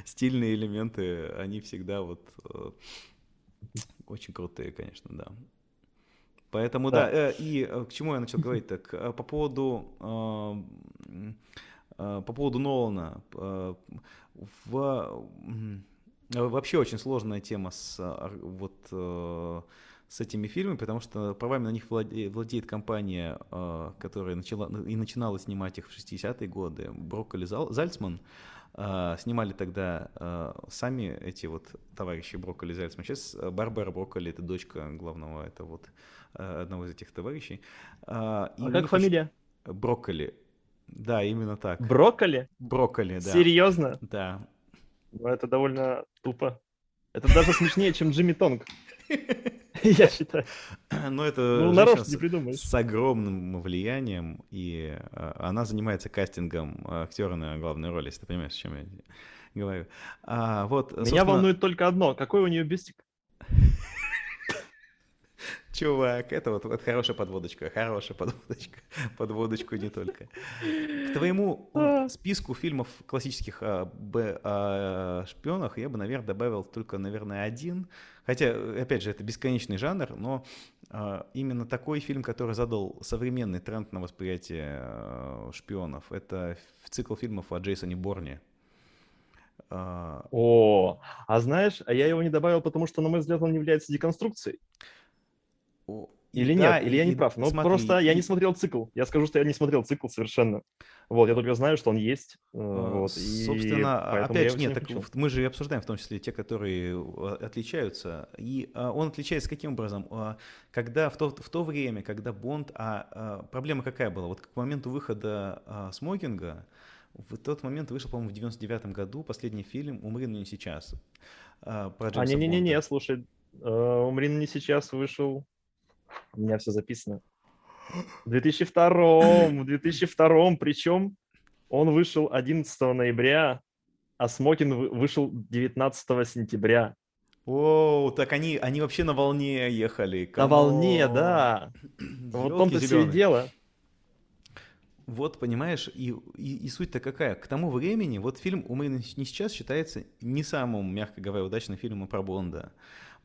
стильные элементы, они всегда вот э, очень крутые, конечно, да. Поэтому, да, Да. э, и э, к чему я начал говорить, так, э, по поводу, по поводу Нолана, в, вообще очень сложная тема с, вот, с этими фильмами, потому что правами на них владе- владеет компания, которая начала, и начинала снимать их в 60-е годы, Брокколи Зал- Зальцман, э, снимали тогда э, сами эти вот товарищи Брокколи Зальцман. Сейчас э, Барбара Брокколи, это дочка главного, это вот э, одного из этих товарищей. А, и А как фамилия? Брокколи. Да, именно так. Брокколи? Брокколи, да. Серьезно? Да. Ну, это довольно тупо. Это даже смешнее, чем Джимми Тонг. Я считаю. Но это Ну, нарочно не придумаешь. с огромным влиянием, и э, она занимается кастингом актера на главной роли, если ты понимаешь, о чем я говорю. А, вот, Меня волнует только одно. Какой у нее бюстик? Чувак, это вот, вот хорошая подводочка, хорошая подводочка, подводочку не только. К твоему э, списку фильмов классических о, Б- о шпионах я бы, наверное, добавил только, наверное, один. Хотя, опять же, это бесконечный жанр, но э, именно такой фильм, который задал современный тренд на восприятие э, шпионов, это цикл фильмов о Джейсоне Борне. а, О, а знаешь, а я его не добавил, потому что, на мой взгляд, он не является деконструкцией. Или да, нет, или я не прав. Но смотри, просто я не смотрел цикл. Я скажу, что я не смотрел цикл совершенно. Вот, я только знаю, что он есть. э, А, Вот, Собственно, а, опять же, нет, не так включил. мы же и обсуждаем в том числе те, которые а, отличаются. И а, он отличается каким образом? А, Когда в то, в то время, когда Бонд, а, а, проблема какая была? Вот к моменту выхода а, смокинга, в тот момент вышел, по-моему, в 99 году последний фильм «Умри, но не сейчас». а, Про А, Джеймса не-не-не, Бонда. слушай, э, «Умри, но не сейчас» вышел. У меня все записано. В 2002, в 2002, причем он вышел 11 ноября, а Смокин вы- вышел 19 сентября. Оу, так они, они вообще на волне ехали. На волне, да. Вот в том-то все и дело. Вот, понимаешь, и, и, и суть-то какая? К тому времени, вот фильм «Умри не сейчас» считается не самым, мягко говоря, удачным фильмом про Бонда.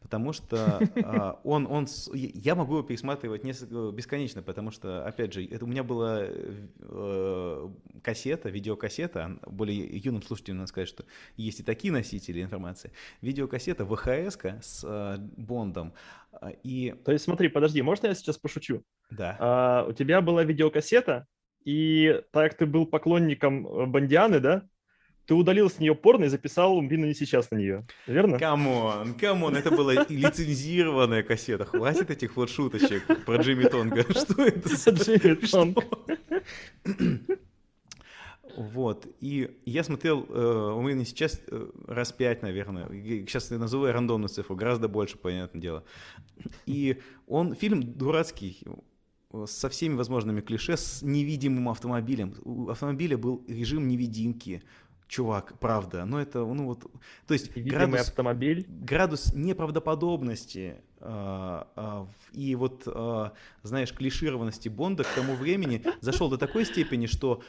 Потому что а, он, он, я могу его пересматривать несколько, бесконечно, потому что, опять же, это у меня была э, кассета, видеокассета, более юным слушателям надо сказать, что есть и такие носители информации, видеокассета ВХС с э, Бондом, А, и То есть смотри, подожди, можно я сейчас пошучу? да, А, у тебя была видеокассета, и так ты был поклонником э, Бондианы, да? Ты удалил с нее порно и записал «Умри, но не сейчас» на нее. Верно? Come on, come on, это была лицензированная кассета. Хватит этих вот шуточек про Джимми Тонга. Что это? за- Джимми Тонг. Вот, и я смотрел э, у меня сейчас э, раз пять, наверное. Сейчас я назову я рандомную цифру, гораздо больше, понятное дело. И он, фильм дурацкий, э, со всеми возможными клише, с невидимым автомобилем. У автомобиля был режим невидимки. Чувак, правда. Но это, ну вот, то есть Видимый градус, автомобиль. градус неправдоподобности а, а, и вот, а, знаешь, клишированности Бонда к тому времени зашел до такой степени, что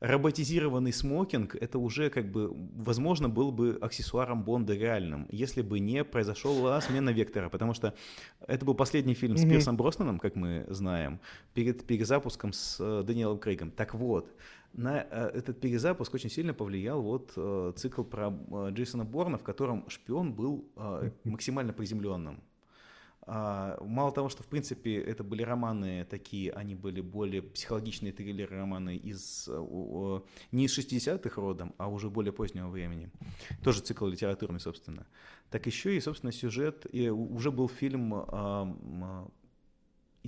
роботизированный смокинг это уже как бы, возможно, был бы аксессуаром Бонда реальным, если бы не произошла смена вектора, потому что это был последний фильм с. Пирсом Броснаном, как мы знаем, перед перезапуском с э, Дэниелом Крейгом. Так вот, на э, этот перезапуск очень сильно повлиял вот э, цикл про э, Джейсона Борна, в котором шпион был максимально приземленным. А, Мало того, что, в принципе, это были романы такие, они были более психологичные триллеры, романы из, не из 60-х родом, а уже более позднего времени. Тоже цикл литературный, собственно. Так еще и, собственно, сюжет, и уже был фильм,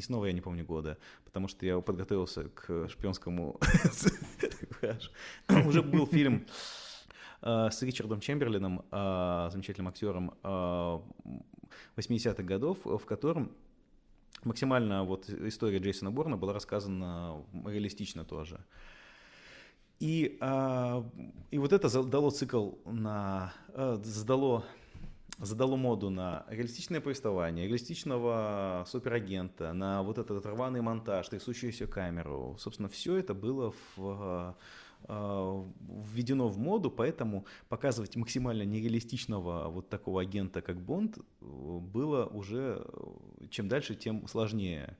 и снова я не помню года, потому что я подготовился к шпионскому... Уже был фильм а, с Ричардом Чемберлином, а, замечательным актером а, 80-х годов, в котором максимально вот история Джейсона Борна была рассказана реалистично тоже. И, и вот это задало цикл на... задало задало моду на реалистичное повествование, реалистичного суперагента, на вот этот рваный монтаж, трясущуюся камеру. Собственно, все это было в, э, введено в моду, поэтому показывать максимально нереалистичного вот такого агента, как Бонд, э, было уже э, чем дальше, тем сложнее.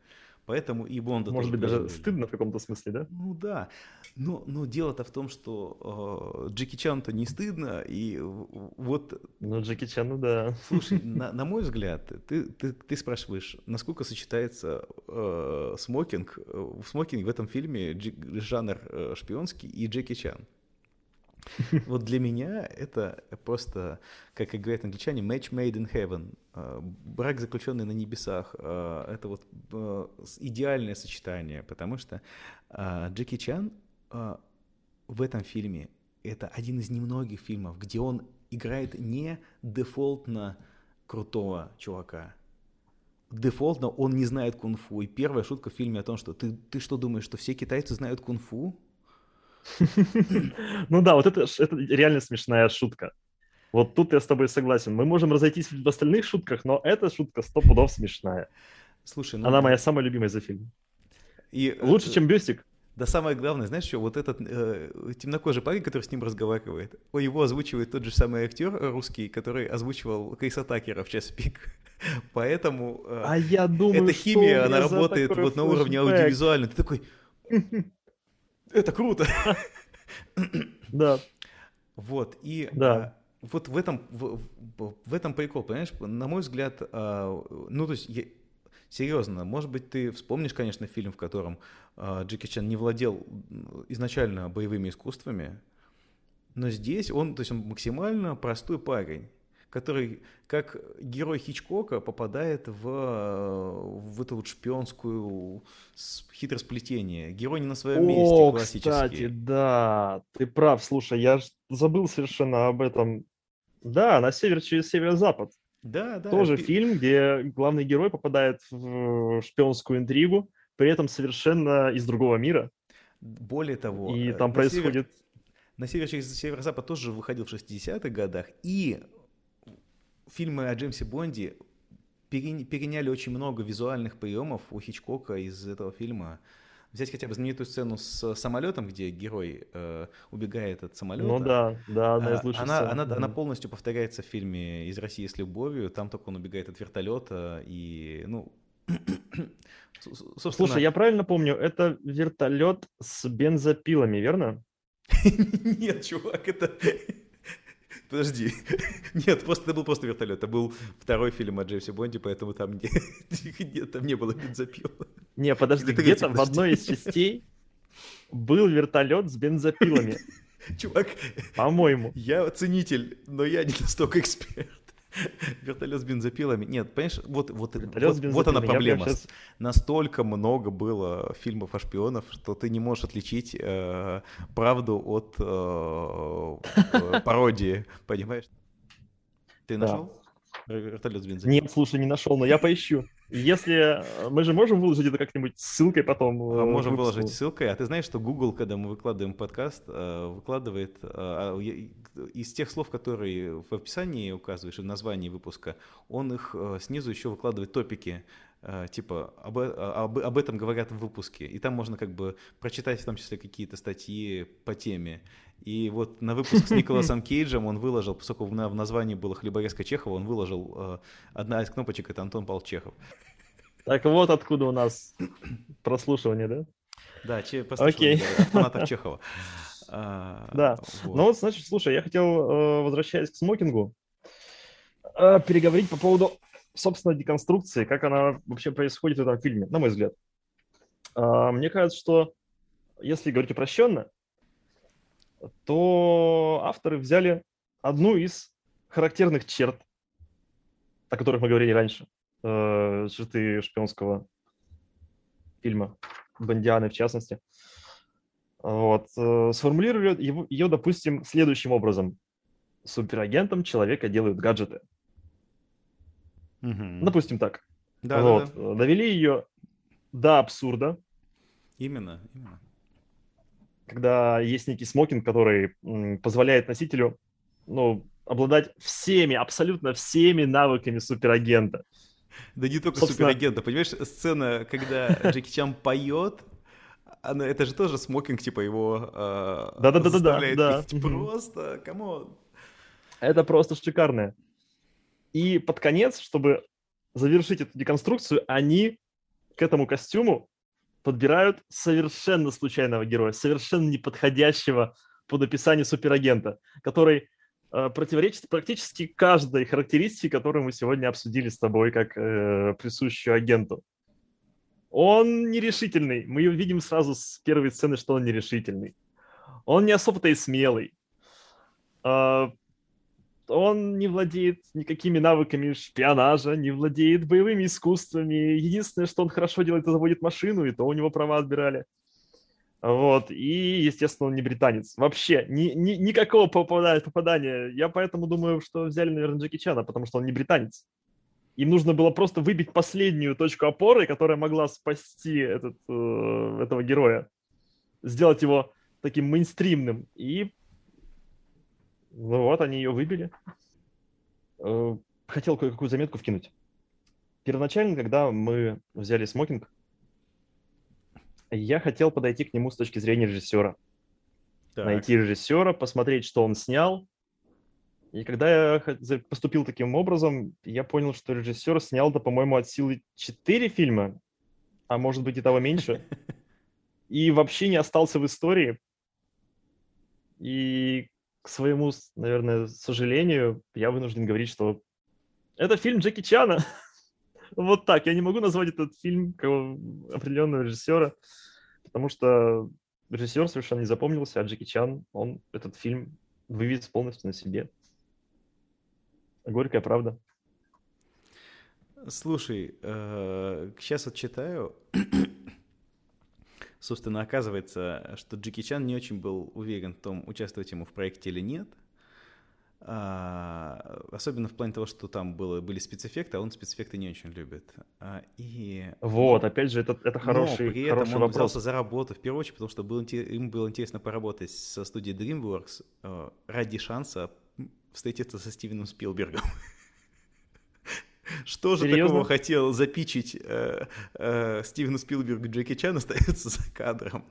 Поэтому и Бонда Может быть, даже пережили. стыдно в каком-то смысле, да? Ну да, но, но дело-то в том, что э, Джеки Чану-то не стыдно, и вот Ну, Джеки Чану, да. Слушай, на, на мой взгляд, ты, ты, ты спрашиваешь, насколько сочетается э, смокинг, э, в смокинге в этом фильме жанр э, шпионский и Джеки Чан. Вот для меня это просто, как и говорят англичане, match made in heaven. Э, Брак, заключенный на небесах. э, Это вот с- идеальное сочетание, потому что Джеки Чан в этом фильме это один из немногих фильмов, где он играет не дефолтно крутого чувака. Дефолтно он не знает кунг-фу. И первая шутка в фильме о том, что ты, ты что думаешь, что все китайцы знают кунг-фу? Ну да, вот это, это реально смешная шутка. Вот тут я с тобой согласен. Мы можем разойтись в остальных шутках, но эта шутка сто пудов смешная. Слушай, ну... Она моя самая любимая за фильм. и, э, Лучше, чем Бюстик. Да самое главное, знаешь что, вот этот э, темнокожий парень, который с ним разговаривает, его озвучивает тот же самый актер русский, который озвучивал Криса Такера в час пик. Поэтому э, А я думаю, эта химия, она работает вот на уровне флешбэк. аудиовизуального. Ты такой, это круто. Да. Вот, и Да. а, вот в этом, в, в- этом прикол, понимаешь? На мой взгляд, а, ну, то есть, я- серьезно, может быть, ты вспомнишь, конечно, фильм, в котором а, Джеки Чан не владел изначально боевыми искусствами, но здесь он, то есть он максимально простой парень, который как герой Хичкока попадает в, в эту вот шпионскую хитросплетение. Герой не на своем месте, О, классический. кстати, да, ты прав. Слушай, я забыл совершенно об этом. Да, на север через северо-запад. Да, да. Тоже пи- фильм, где главный герой попадает в шпионскую интригу, при этом совершенно из другого мира. Более того, И э, там на север- происходит... на север через северо-запад тоже выходил в 60-х годах, и фильмы о Джеймсе Бонде перен- переняли очень много визуальных приемов у Хичкока из этого фильма. Взять хотя бы знаменитую сцену с самолетом, где герой э, убегает от самолета. Ну да, да, одна из А, лучших Она, сцен. она, она Мгм. полностью повторяется в фильме «Из России с любовью». Там только он убегает от вертолета и, ну... собственно, Слушай, я правильно помню, это вертолет с бензопилами, верно? Нет, чувак, это... Подожди. Нет, просто это был просто вертолет. Это был второй фильм о Джеймсе Бонде, поэтому там не, нет, там не было бензопил. Не, подожди, где-то в одной из частей был вертолет с бензопилами, Чувак, по-моему. я ценитель, но я не настолько эксперт. Вертолет с бензопилами. Нет, понимаешь, вот, вот, Вертолет вот, вот она проблема. щас- Настолько много было фильмов о шпионов, что ты не можешь отличить э, правду от э, э, пародии, понимаешь? Ты Да. нашел? Вертолет с бензопилами? Нет, слушай, не нашел, но я поищу. Если э, мы же можем выложить это как-нибудь ссылкой потом. А э, Можем к выпуску? выложить ссылкой. А ты знаешь, что Google, когда мы выкладываем подкаст, э, выкладывает а, из тех слов, которые в описании указываешь, и в названии выпуска, он их снизу еще выкладывает топики, типа об, об, об этом говорят в выпуске. И там можно как бы прочитать в том числе какие-то статьи по теме. И вот на выпуск с Николасом Кейджем он выложил, поскольку в на- в названии было «Хлеборезка Чехова», он выложил э, одна из кнопочек — это Антон Павел Чехов. Так вот откуда у нас прослушивание, да? Да, че, Окей. послушал, от фанатов Чехова. А, Да. вот. Ну вот, значит, слушай, я хотел, э, возвращаясь к смокингу, э, переговорить по поводу, собственно, деконструкции, как она вообще происходит в этом фильме, на мой взгляд. А, Мне кажется, что если говорить упрощенно, то авторы взяли одну из характерных черт, о которых мы говорили раньше, э, черты шпионского фильма, Бондианы в частности. Вот. э, Сформулировали его, ее, допустим, следующим образом. Суперагентом человека делают гаджеты. Мгм. Допустим так. да, да, вот. да. э, Довели ее до абсурда, Именно, именно. Когда есть некий смокинг, который позволяет носителю ну, обладать всеми, абсолютно всеми навыками суперагента. Да не только Собственно- суперагента, понимаешь, сцена, когда Джеки Чан поет, она, это же тоже смокинг, типа его э, Да-да-да-да-да, заставляет да. петь. Мгм. Просто, come on. Это просто шикарно. И под конец, чтобы завершить эту деконструкцию, они к этому костюму подбирают совершенно случайного героя, совершенно неподходящего под описание суперагента, который э, противоречит практически каждой характеристике, которую мы сегодня обсудили с тобой, как э, присущую агенту. Он нерешительный. Мы видим сразу с первой сцены, что он нерешительный. Он не особо-то и смелый. А, он не владеет никакими навыками шпионажа, не владеет боевыми искусствами. Единственное, что он хорошо делает, это заводит машину, и то у него права отбирали. Вот. И, естественно, он не британец. Вообще, ни, ни- никакого попадания, попадания. Я поэтому думаю, что взяли, наверное, Джеки Чана, потому что он не британец. Им нужно было просто выбить последнюю точку опоры, которая могла спасти этот, э, этого героя. Сделать его таким мейнстримным. И ну вот, они ее выбили. Э, Хотел кое-какую заметку вкинуть. Первоначально, когда мы взяли смокинг, я хотел подойти к нему с точки зрения режиссера. Так. Найти режиссера, посмотреть, что он снял. И когда я поступил таким образом, я понял, что режиссер снял-то, по-моему, от силы 4 фильма, а может быть и того меньше. И вообще не остался в истории. И к своему, наверное, сожалению, я вынужден говорить, что это фильм Джеки Чана. вот так. Я не могу назвать этот фильм определенного режиссера, потому что режиссер совершенно не запомнился, а Джеки Чан, он этот фильм вывез полностью на себе. Горькая правда. Слушай, э, сейчас вот читаю, собственно, оказывается, что Джеки Чан не очень был уверен в том, участвовать ему в проекте или нет. А, особенно в плане того, что там было, были спецэффекты, а он спецэффекты не очень любит. А, и... Вот, опять же, это, это хороший, но при этом хороший он вопрос. взялся за работу, в первую очередь, потому что было, им было интересно поработать со студией DreamWorks э, ради шанса встретиться со Стивеном Спилбергом. Что же Серьезно? такого хотел запичить э, э, Стивену Спилбергу Джеки Чан остается за кадром?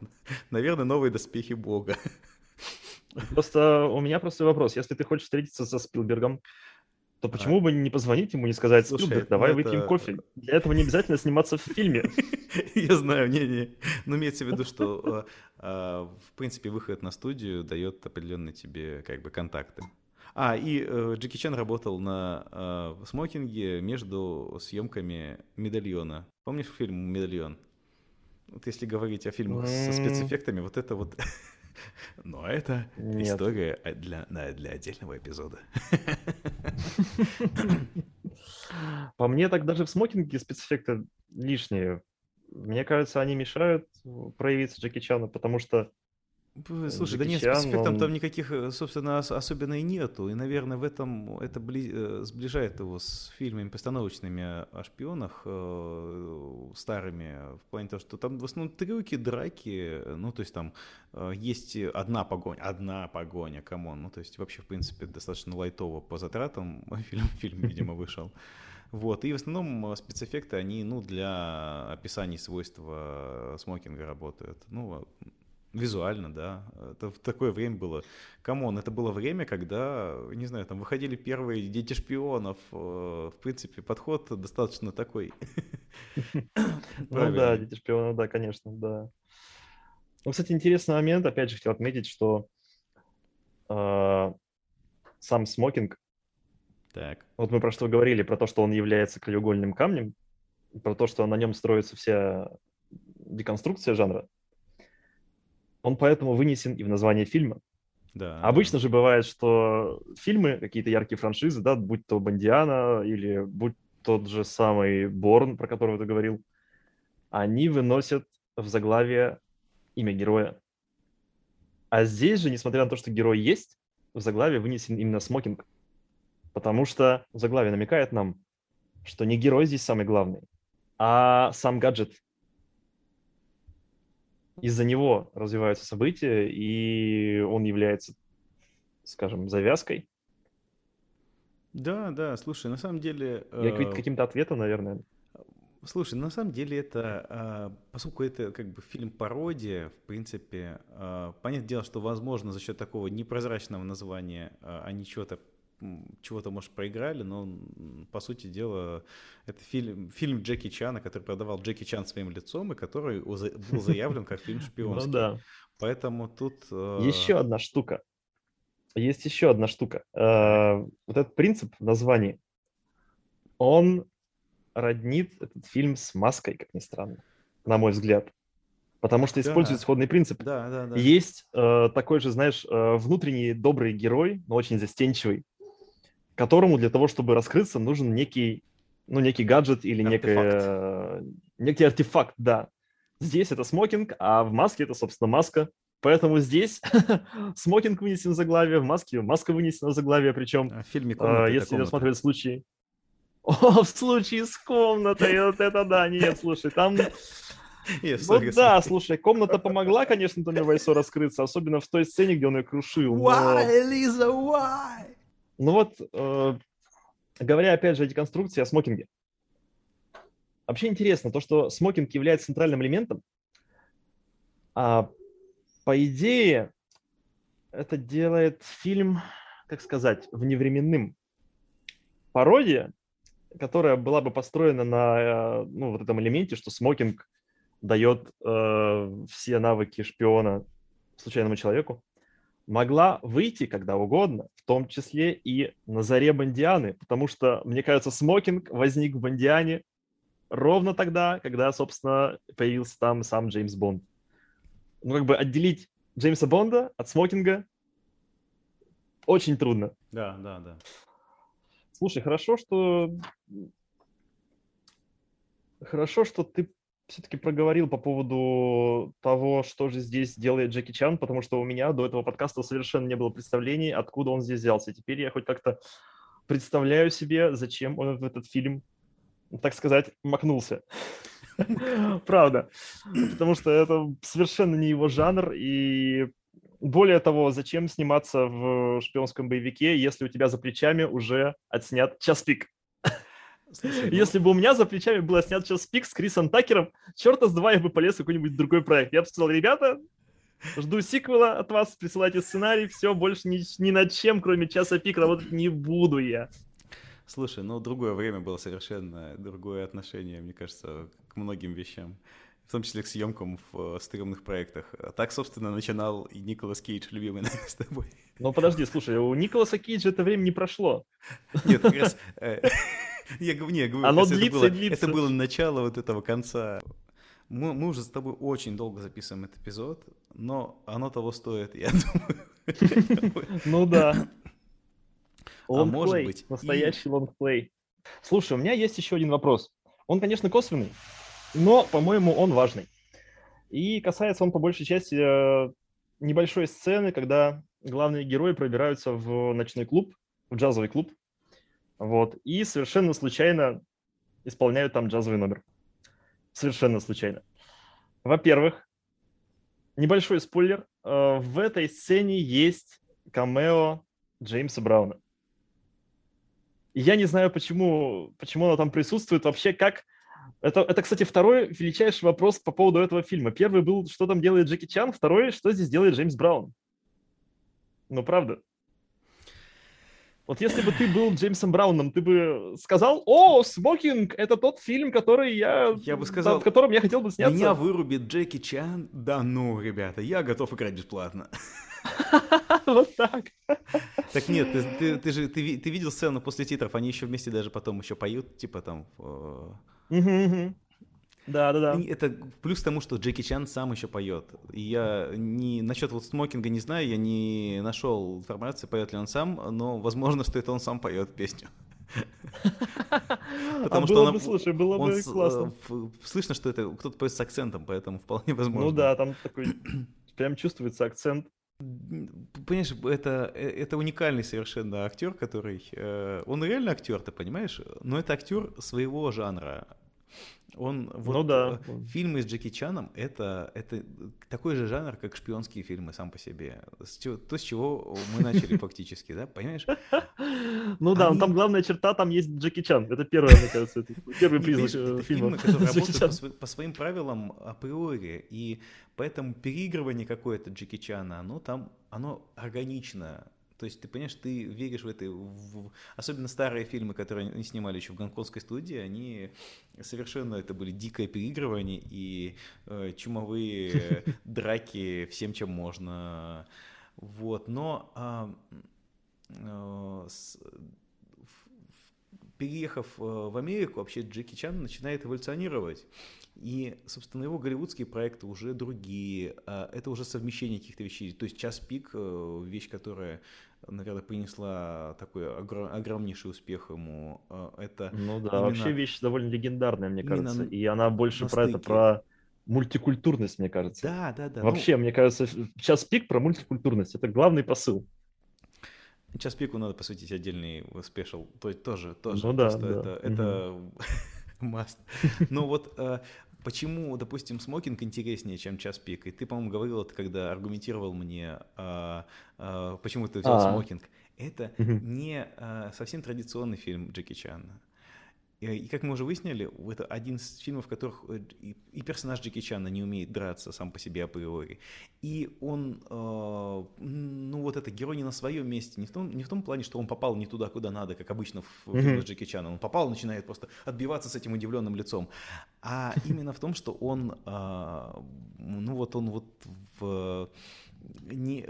Наверное, новые доспехи бога. Просто у меня простой вопрос. Если ты хочешь встретиться со Спилбергом, то почему а. бы не позвонить ему, не сказать, Слушай, Спилберг, давай ну выпьем это- кофе. Для этого не обязательно сниматься в фильме. Я знаю, не-не. Но имеется в виду, что, э, э, в принципе, выход на студию дает определенные тебе как бы контакты. А, и э, Джеки Чан работал на э, смокинге между съемками «Медальона». Помнишь фильм «Медальон»? Вот если говорить о фильмах со спецэффектами, вот это вот... Но это Нет. история для, для отдельного эпизода. По мне, так даже в смокинге спецэффекты лишние. Мне кажется, они мешают проявиться Джеки Чану, потому что Б- Слушай, да нет, Чан, спецэффектов он- там никаких, э, собственно, ос- особенно и нету. И, наверное, в этом это бли- э, сближает его с фильмами постановочными о- шпионах э, старыми, в плане того, что там в основном трюки, драки, э, ну, то есть там э, есть одна погоня, одна погоня, come on, ну, то есть вообще, в принципе, достаточно лайтово по затратам фильм, фильм видимо, вышел. Вот, и в основном э, спецэффекты, они, ну, для описания свойств э, смокинга работают. Ну, а, Визуально, да. Это в такое время было. Come on, это было время, когда, не знаю, там выходили первые дети шпионов. э, В принципе, подход достаточно такой. Ну да. Дети шпиона, да, конечно, да. Ну, кстати, интересный момент, опять же, хотел отметить, что э, сам смокинг, Так. вот мы про что говорили, про то, что он является краеугольным камнем, про то, что на нем строится вся деконструкция жанра, он поэтому вынесен и в название фильма. Да. Обычно же бывает, что фильмы, какие-то яркие франшизы, да, будь то Бондиана или будь тот же самый Борн, про которого ты говорил, они выносят в заглавие имя героя. А здесь же, несмотря на то, что герой есть, в заглавие вынесен именно смокинг. Потому что заглавие намекает нам, что не герой здесь самый главный, а сам гаджет. Из-за него развиваются события, и он является, скажем, завязкой. Да, да, слушай, на самом деле... Я э, каким-то ответом, наверное. Слушай, на самом деле это, а, поскольку это как бы фильм-пародия, в принципе, а, понятное дело, что, возможно, за счет такого непрозрачного названия а, они чего-то чего-то, может, проиграли, но, по сути дела, это фильм, фильм Джеки Чана, который продавал Джеки Чан своим лицом, и который был заявлен как фильм Ну шпионский. да. Поэтому тут... э, Еще одна штука. Есть еще одна штука. Э, Вот этот принцип в названии, он роднит этот фильм с маской, как ни странно, на мой взгляд. Потому что Да. использует сходный принцип. Да, да, да. Есть э, такой же, знаешь, э, внутренний добрый герой, но очень застенчивый, которому для того, чтобы раскрыться, нужен некий, ну, некий гаджет или Артефакт. э, некий артефакт, да. Здесь это смокинг, а в маске это, собственно, маска. Поэтому здесь смокинг вынесен в заглавие, в маске маска вынесена в заглавие, причем, А В фильме э, если рассматривать случаи... О, в случае с комнатой, вот это да, нет, слушай, там... Я Вот sorry, да, sorry. слушай, комната помогла, конечно, Тони Вайсо раскрыться, особенно в той сцене, где он ее крушил. но- Why, Лиза, why? Ну вот, э, говоря опять же о деконструкции, о смокинге. Вообще интересно то, что смокинг является центральным элементом, а по идее это делает фильм, как сказать, вневременным. Пародия, которая была бы построена на э, ну, вот этом элементе, что смокинг дает э, все навыки шпиона случайному человеку, могла выйти когда угодно, в том числе и на заре Бондианы, потому что, мне кажется, смокинг возник в Бондиане ровно тогда, когда, собственно, появился там сам Джеймс Бонд. Ну, как бы отделить Джеймса Бонда от смокинга очень трудно. Да, да, да. Слушай, хорошо, что хорошо, что ты все-таки проговорил по поводу того, что же здесь делает Джеки Чан, потому что у меня до этого подкаста совершенно не было представлений, откуда он здесь взялся. Теперь я хоть как-то представляю себе, зачем он в этот фильм, так сказать, макнулся. Правда. Потому что это совершенно не его жанр, и более того, зачем сниматься в шпионском боевике, если у тебя за плечами уже отснят час пик? Слушай, ну... Если бы у меня за плечами был снят час пик с Крисом Такером, черта с два я бы полез в какой-нибудь другой проект. Я бы сказал, ребята, жду сиквела от вас, присылайте сценарий, все, больше ни, ни над чем, кроме часа пик, работать не буду я. Слушай, ну другое время было совершенно другое отношение, мне кажется, к многим вещам в том числе к съемкам в э, стрёмных проектах. А так, собственно, начинал и Николас Кейдж, любимый нами с тобой. Ну, подожди, слушай, у Николаса Кейджа это время не прошло. Нет, как раз... Я говорю, не, говорю, Оно длится это было, длится. Это было начало вот этого конца. Мы, мы уже с тобой очень долго записываем этот эпизод, но оно того стоит, я думаю. Ну да. А может быть... Настоящий лонгплей. Слушай, у меня есть еще один вопрос. Он, конечно, косвенный, но, по-моему, он важный. И касается он по большей части э, небольшой сцены, когда главные герои пробираются в ночной клуб, в джазовый клуб, вот, и совершенно случайно исполняют там джазовый номер. Совершенно случайно. Во-первых, небольшой спойлер, э, в этой сцене есть камео Джеймса Брауна. Я не знаю, почему, почему она там присутствует, вообще как это, это, кстати, второй величайший вопрос по поводу этого фильма. Первый был, что там делает Джеки Чан, второй, что здесь делает Джеймс Браун. Ну, правда. Вот если бы ты был Джеймсом Брауном, ты бы сказал, о, «Смокинг» — это тот фильм, который я... Я бы сказал, в котором я хотел бы сняться. Меня вырубит Джеки Чан? Да ну, ребята, я готов играть бесплатно. Вот так. Так нет, ты, ты, ты же ты, ты видел сцену после титров, они еще вместе даже потом еще поют, типа там... Да, да, да. Это плюс к тому, что Джеки Чан сам еще поет. И я не насчет вот смокинга не знаю, я не нашел информации, поет ли он сам, но возможно, что это он сам поет песню. Потому а что было бы, слушай, было он, бы классно. Слышно, что это кто-то поет с акцентом, поэтому вполне возможно. Ну да, там такой прям чувствуется акцент. Понимаешь, это, э, это уникальный совершенно актер, который... Э, он реально актер, ты понимаешь? Но это актер своего жанра. Он, вот, ну да. Э, фильмы с Джеки Чаном это, это такой же жанр, как шпионские фильмы сам по себе. То, с чего мы начали фактически, да, понимаешь? Ну да, там главная черта, там есть Джеки Чан. Это первое, мне кажется, первый признак фильма. фильмы, которые работают по своим правилам априори, и поэтому переигрывание какое-то Джеки Чана, оно там, оно органично то есть ты понимаешь, ты веришь в это, в... особенно старые фильмы, которые они снимали еще в гонконгской студии, они совершенно это были дикое переигрывание и э, чумовые драки всем, чем можно. Вот, но э, э, с, переехав э, в Америку, вообще Джеки Чан начинает эволюционировать. И, собственно, его голливудские проекты уже другие. А это уже совмещение каких-то вещей. То есть «Час пик» — вещь, которая наверное, принесла такой огромнейший успех ему. А, это ну да, вообще вещь довольно легендарная, мне кажется. И она больше про это, про мультикультурность, мне кажется. Да, да, да. Вообще, ну... мне кажется, час пик про мультикультурность. Это главный посыл. Час пику надо посвятить отдельный спешл. То есть тоже, тоже. Ну да, да. Это, это must. Ну вот э, Почему, допустим, смокинг интереснее, чем час пик? И ты, по-моему, говорил это, когда аргументировал мне, а, а, почему ты взял А-а-а. смокинг. Это не а, совсем традиционный фильм Джеки Чана. Э, и как мы уже выяснили, это один из фильмов, в которых э, и персонаж Джеки Чана не умеет драться сам по себе априори. И он, э, ну вот это герой не на своем месте, не в, том, не в том плане, что он попал не туда, куда надо, как обычно в mm-hmm. фильмах Джеки Чана. Он попал, начинает просто отбиваться с этим удивленным лицом. А именно в том, что он, ну вот он вот в, не,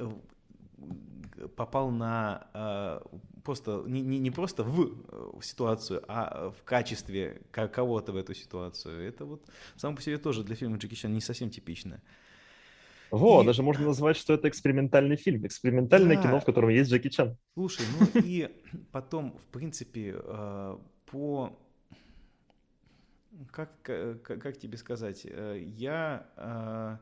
попал на э, просто не, не, не просто в, э, в ситуацию, а в качестве кого-то в эту ситуацию. Это вот само по себе тоже для фильма Джеки Чан не совсем типично. Во, И- даже можно назвать, что это экспериментальный фильм, экспериментальное Да. кино, в котором есть Джеки Чан. Слушай, ну и потом, в принципе, э, по... Как, ка- ка- как тебе сказать? э, Я... э,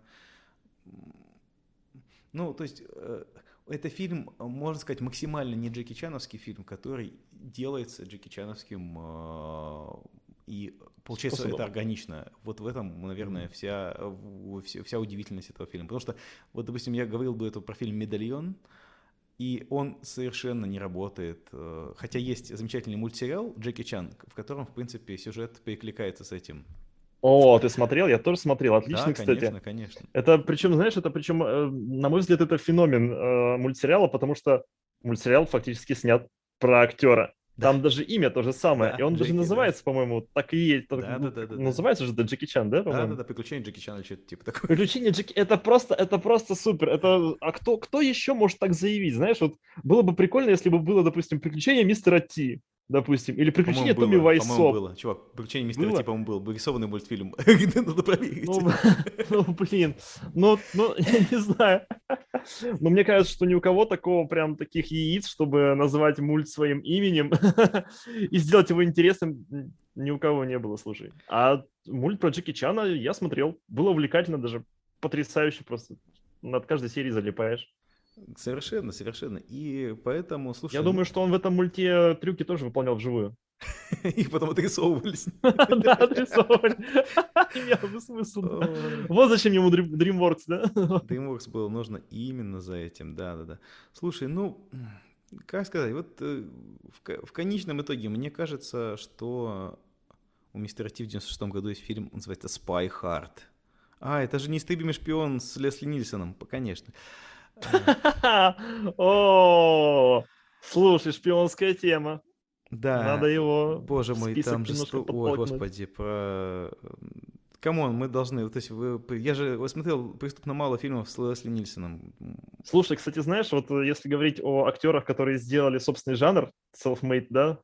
Ну, то есть, э, это фильм, э, можно сказать, максимально не Джеки Чановский фильм, который делается Джеки Чановским, э, и получается Способом. это органично. Вот в этом, наверное, вся, вся, вся удивительность этого фильма. Потому что, вот, допустим, я говорил бы это про фильм «Медальон», и он совершенно не работает. э, Хотя есть замечательный мультсериал Джеки Чан, в котором, в принципе, сюжет перекликается с этим. О, ты смотрел? Я тоже смотрел. Отлично, да, кстати. конечно, конечно. Это причем, знаешь, это причем, э, на мой взгляд, это феномен э, мультсериала, потому что мультсериал фактически снят про актера. Да. Там даже имя то же самое. Да, и он даже Джеки, да. называется, по-моему, так и есть. так, Да, ну, да, да, да, да. называется же да, Джеки Чан, да, Да, по-моему? да, да, приключения Джеки Чана или что-то типа такое. Приключения Джеки, это просто, это просто супер. Это, а кто, кто еще может так заявить? Знаешь, вот было бы прикольно, если бы было, допустим, приключение мистера Ти, допустим, или приключение По-моему, Томми было, по-моему, Вайсо. было. Чувак, приключение мистера? Ти, по-моему, был. Рисованный мультфильм. Надо проверить. Ну, ну, блин, ну, ну, я не знаю. Но мне кажется, что ни у кого такого прям таких яиц, чтобы назвать мульт своим именем и сделать его интересным, ни у кого не было, слушай. А мульт про Джеки Чана я смотрел. Было увлекательно даже, потрясающе просто. Над каждой серией залипаешь. Совершенно, совершенно. И поэтому, слушай, Я думаю, что он в этом мульте трюки тоже выполнял вживую. их потом отрисовывались. Да, отрисовывали. Имело бы смысл. Вот зачем ему Dream- DreamWorks, да? DreamWorks было нужно именно за этим, да-да-да. Слушай, ну, как сказать, вот э, в, ко- в конечном итоге мне кажется, что у мистера Ти в 96 году есть фильм, он называется «Spy Hard». А, это же неистребимый шпион с Лесли Нильсоном, конечно. А, О, слушай, шпионская тема. Да, Надо его боже мой, там же... Ой, господи, про... Come on, мы должны... То есть вы... Я же смотрел преступно мало фильмов с Лесли Нильсоном. Слушай, кстати, знаешь, вот э, если говорить о актерах, которые сделали собственный жанр, self-made, да,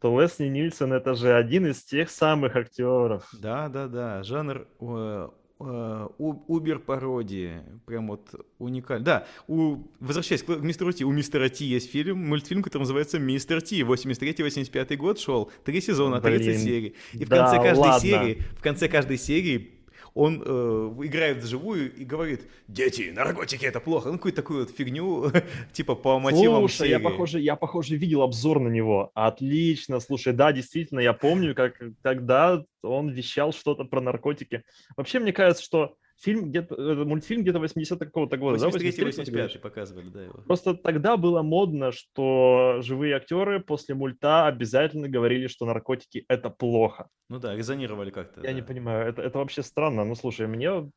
то Лесли Нильсон это же один из тех самых актеров. Да, да, да. Жанр э, э, убер-пародии. Прям вот уникальный. Да, у, возвращаясь к мистеру Ти, у мистера Ти есть фильм, мультфильм, который называется «Мистер Ти». 83-85 год шел, три сезона, 30 Блин, серий. И в да конце каждой ладно. серии, в конце каждой серии он э, играет вживую и говорит, дети, наркотики это плохо. Ну, какую-то такую вот фигню, типа по мотивам Слушай, я серии. похоже, я похоже видел обзор на него. Отлично, слушай, да, действительно, я помню, как тогда он вещал что-то про наркотики. Вообще, мне кажется, что фильм где-то, э, мультфильм где-то 80 какого-то года, да? 83 83-го, ты говоришь? 85 показывали, да, его. Просто тогда было модно, что живые актеры после мульта обязательно говорили, что наркотики это плохо. Ну да, резонировали как-то. Я не да. понимаю, это, это вообще странно. Ну слушай, мне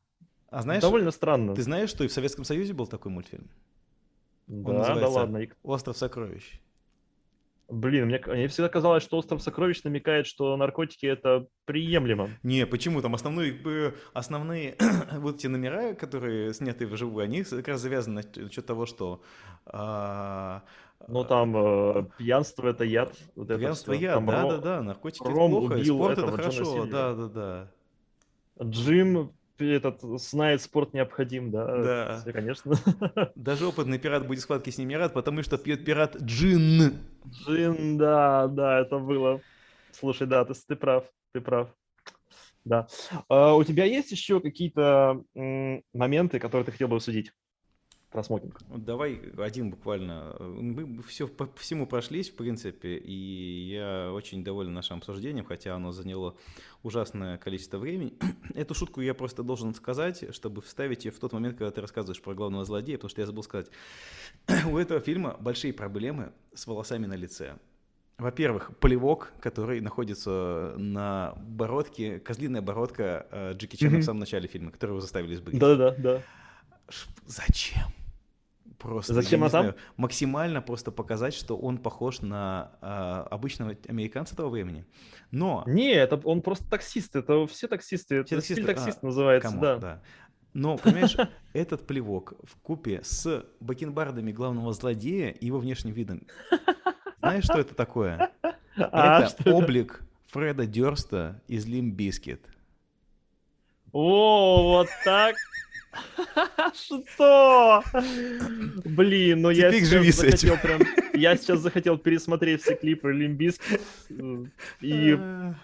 А знаешь, довольно странно. Ты знаешь, что и в Советском Союзе был такой мультфильм? Да, да называется ладно. «Остров сокровищ». Блин, мне, мне всегда казалось, что остров сокровищ намекает, что наркотики это приемлемо. Не, почему? Там основные, э, основные вот эти номера, которые сняты вживую, они как раз завязаны на счет того, что... а, Ну там э, пьянство это яд. Вот это Пьянство всё. яд, Там Ро- да-да-да, наркотики это Ром плохо, и убил спорт это хорошо, Сильвера. да-да-да. Джим этот знает, спорт необходим, да? Да. Всё, конечно. Даже опытный пират будет в схватке с ним не рад, потому что пьет пират джин. Джин, да, да, это было. Слушай, да, ты, ты прав, ты прав. Да. А, у тебя есть еще какие-то моменты, которые ты хотел бы обсудить про смокинг? Вот Давай один буквально. Мы все по всему прошлись, в принципе, и я очень доволен нашим обсуждением, хотя оно заняло ужасное количество времени. Эту шутку я просто должен сказать, чтобы вставить ее в тот момент, когда ты рассказываешь про главного злодея, потому что я забыл сказать. У этого фильма большие проблемы с волосами на лице. Во-первых, плевок, который находится на бородке, козлиная бородка э, Джеки Чана в Мгм. самом начале фильма, которую его заставили сбрить. Да, да, да. Ш- Зачем? Просто, Зачем она там? знаю, максимально просто показать, что он похож на а, обычного американца того времени. Но, Не, это он просто таксист. Это все таксисты. Все Это таксисты, таксист а, называется, come on, да. да. Но, понимаешь, этот плевок в купе с бакенбардами главного злодея и его внешним видом. Знаешь, что это такое? А, это что это? облик Фреда Дёрста из Limp Bizkit. О, вот так. Что? Блин, ну я сейчас захотел прям... Я сейчас захотел пересмотреть все клипы Limp Bizkit. И, А,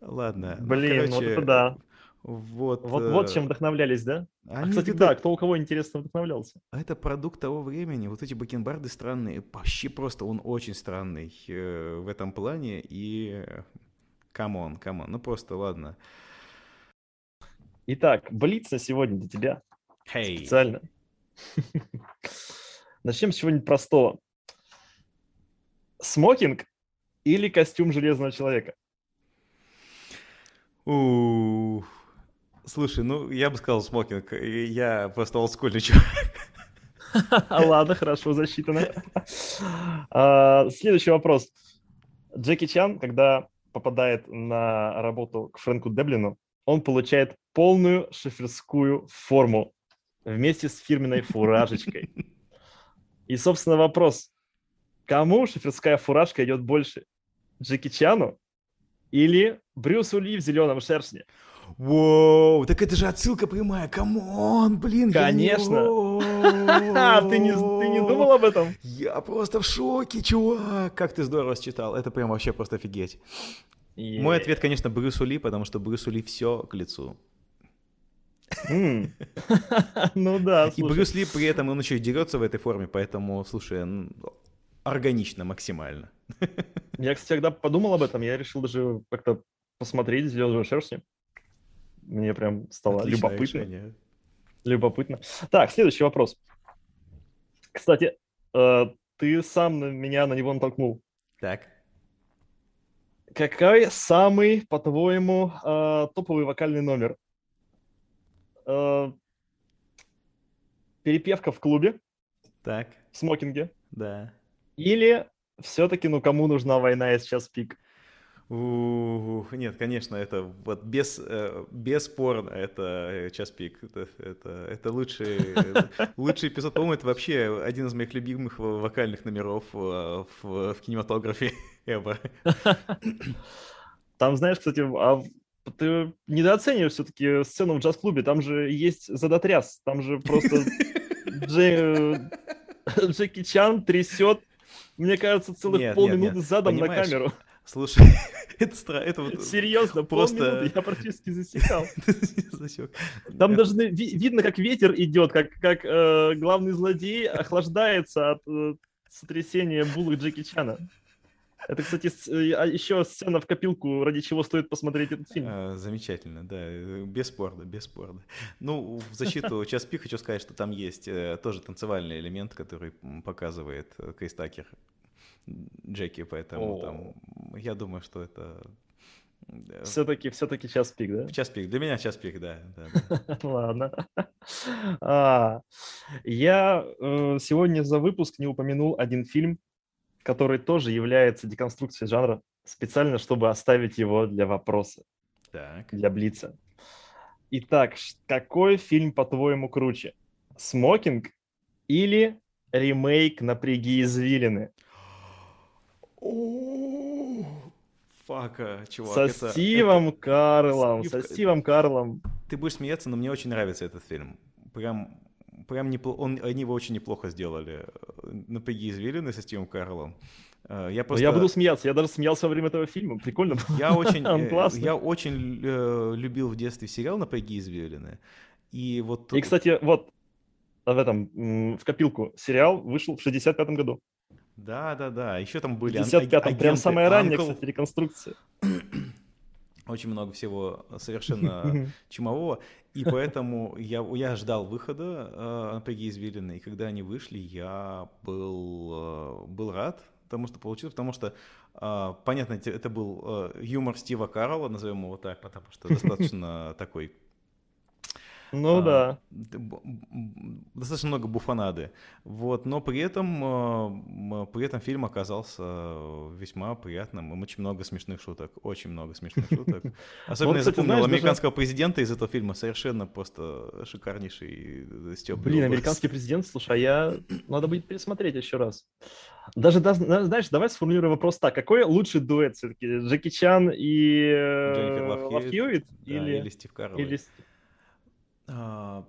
Ладно. ну, блин, вот это да. Вот, Вот, вот э, чем вдохновлялись, да? А, кстати, вот да, кто у кого интересно вдохновлялся. А Это продукт того времени. Вот эти бакенбарды странные. Вообще просто он очень странный э, в этом плане. И come on, come on. Ну просто ладно. Итак, Блиц на сегодня для тебя. Хей. Специально. Начнем с чего-нибудь простого. Смокинг или костюм Железного Человека? У, Слушай, ну я бы сказал смокинг. Я просто олдскульный чувак. Ладно, хорошо, засчитано. А, Следующий вопрос. Джеки Чан, когда попадает на работу к Фрэнку Деблину, он получает полную шоферскую форму вместе с фирменной фуражечкой. И, собственно, вопрос. Кому шоферская фуражка идет больше? Джеки Чану или Брюсу Ли в зеленом шершне? Воу, так это же отсылка прямая. Come on, блин. Конечно. Ты не, ты не думал об этом? Я просто в шоке, чувак. Как ты здорово считал. Это прям вообще просто офигеть. Мой ответ, конечно, Брюсу Ли, потому что Брюсу Ли все к лицу. Ну да, И. Брюс Ли при этом, он еще и дерется в этой форме, поэтому, слушай, органично максимально. Я, кстати, когда подумал об этом, я решил даже как-то посмотреть «Зеленого шершня». Мне прям стало Отличное любопытно. решение. Любопытно. Так, следующий вопрос. Кстати, э, ты сам меня на него натолкнул. Так. Какой самый, по-твоему, э, топовый вокальный номер? Э, Перепевка в клубе, Так, в смокинге? да. Или все-таки, ну, кому нужна война и сейчас пик? Ух, нет, конечно, это вот без, э, бесспорно, это час пик, это, это, это лучший, лучший эпизод, по-моему, это вообще один из моих любимых вокальных номеров в, в кинематографе ever. Там, знаешь, кстати, а ты недооцениваешь все-таки сцену в джаз-клубе. Там же есть задотряс. Там же просто э, Джеки Чан трясет, мне кажется, целых Нет, полминуты нет. задом на камеру. Слушай, это странно, это вот... Серьезно, просто-. Я практически засекал. Засек. Там Это- даже ви- видно, как ветер идет, как, как э, главный злодей охлаждается от э, сотрясения булок Джеки Чана. Это, кстати, э, а еще сцена в копилку, ради чего стоит посмотреть этот фильм. А, Замечательно, да, э, бесспорно, бесспорно. Ну, в защиту час пик хочу сказать, что там есть э, тоже танцевальный элемент, который показывает э, Крис Такер Джеки, поэтому О. там, я думаю, что это Все-таки, все-таки час пик, да? час пик. Для меня час пик, да. да, да. Ладно. А, Я э, сегодня за выпуск не упомянул один фильм, который тоже является деконструкцией жанра, специально, чтобы оставить его для вопроса, Так. для Блица. Итак, какой фильм, по-твоему, круче? «Смокинг» или ремейк «Напряги извилины»? Фака, чувак. Со это- Стивом Карлом, со Стив- Стивом Карлом. это- Ты будешь смеяться, но мне очень нравится этот фильм. Прям, прям неплохо. Он, они его очень неплохо сделали. Напряги извилины со Стивом Карлом. Э, Я Но просто... Я буду смеяться, я даже смеялся во время этого фильма, прикольно было. Я очень, э, я очень э, любил в детстве сериал «Напряги извилины». И вот... И, кстати, вот в этом, в копилку, сериал вышел в 65-м году. Да, да, да. Еще там были В ан- 55-м, прям агенты самая ранняя, Uncle. кстати, реконструкция. Очень много всего совершенно чумового. И поэтому я, я ждал выхода э, «Напряги извилины». И когда они вышли, я был, э, был рад тому, что получилось. Потому что, э, понятно, это был э, юмор Стива Карла, назовем его так, потому что достаточно такой Ну А, да. достаточно много буфонады. Вот, но при этом, э, при этом фильм оказался весьма приятным. Очень много смешных шуток. Очень много смешных шуток. Особенно я запомнил американского президента из этого фильма. Совершенно просто шикарнейший э, Степ. Блин, американский президент, слушай, а я... Надо будет пересмотреть еще раз. Даже, да- зна- знаешь, давай сформулируем вопрос так. Какой лучший дуэт все-таки? Джеки Чан и э, Лав Хьюитт, Или, Стив Карелл. А,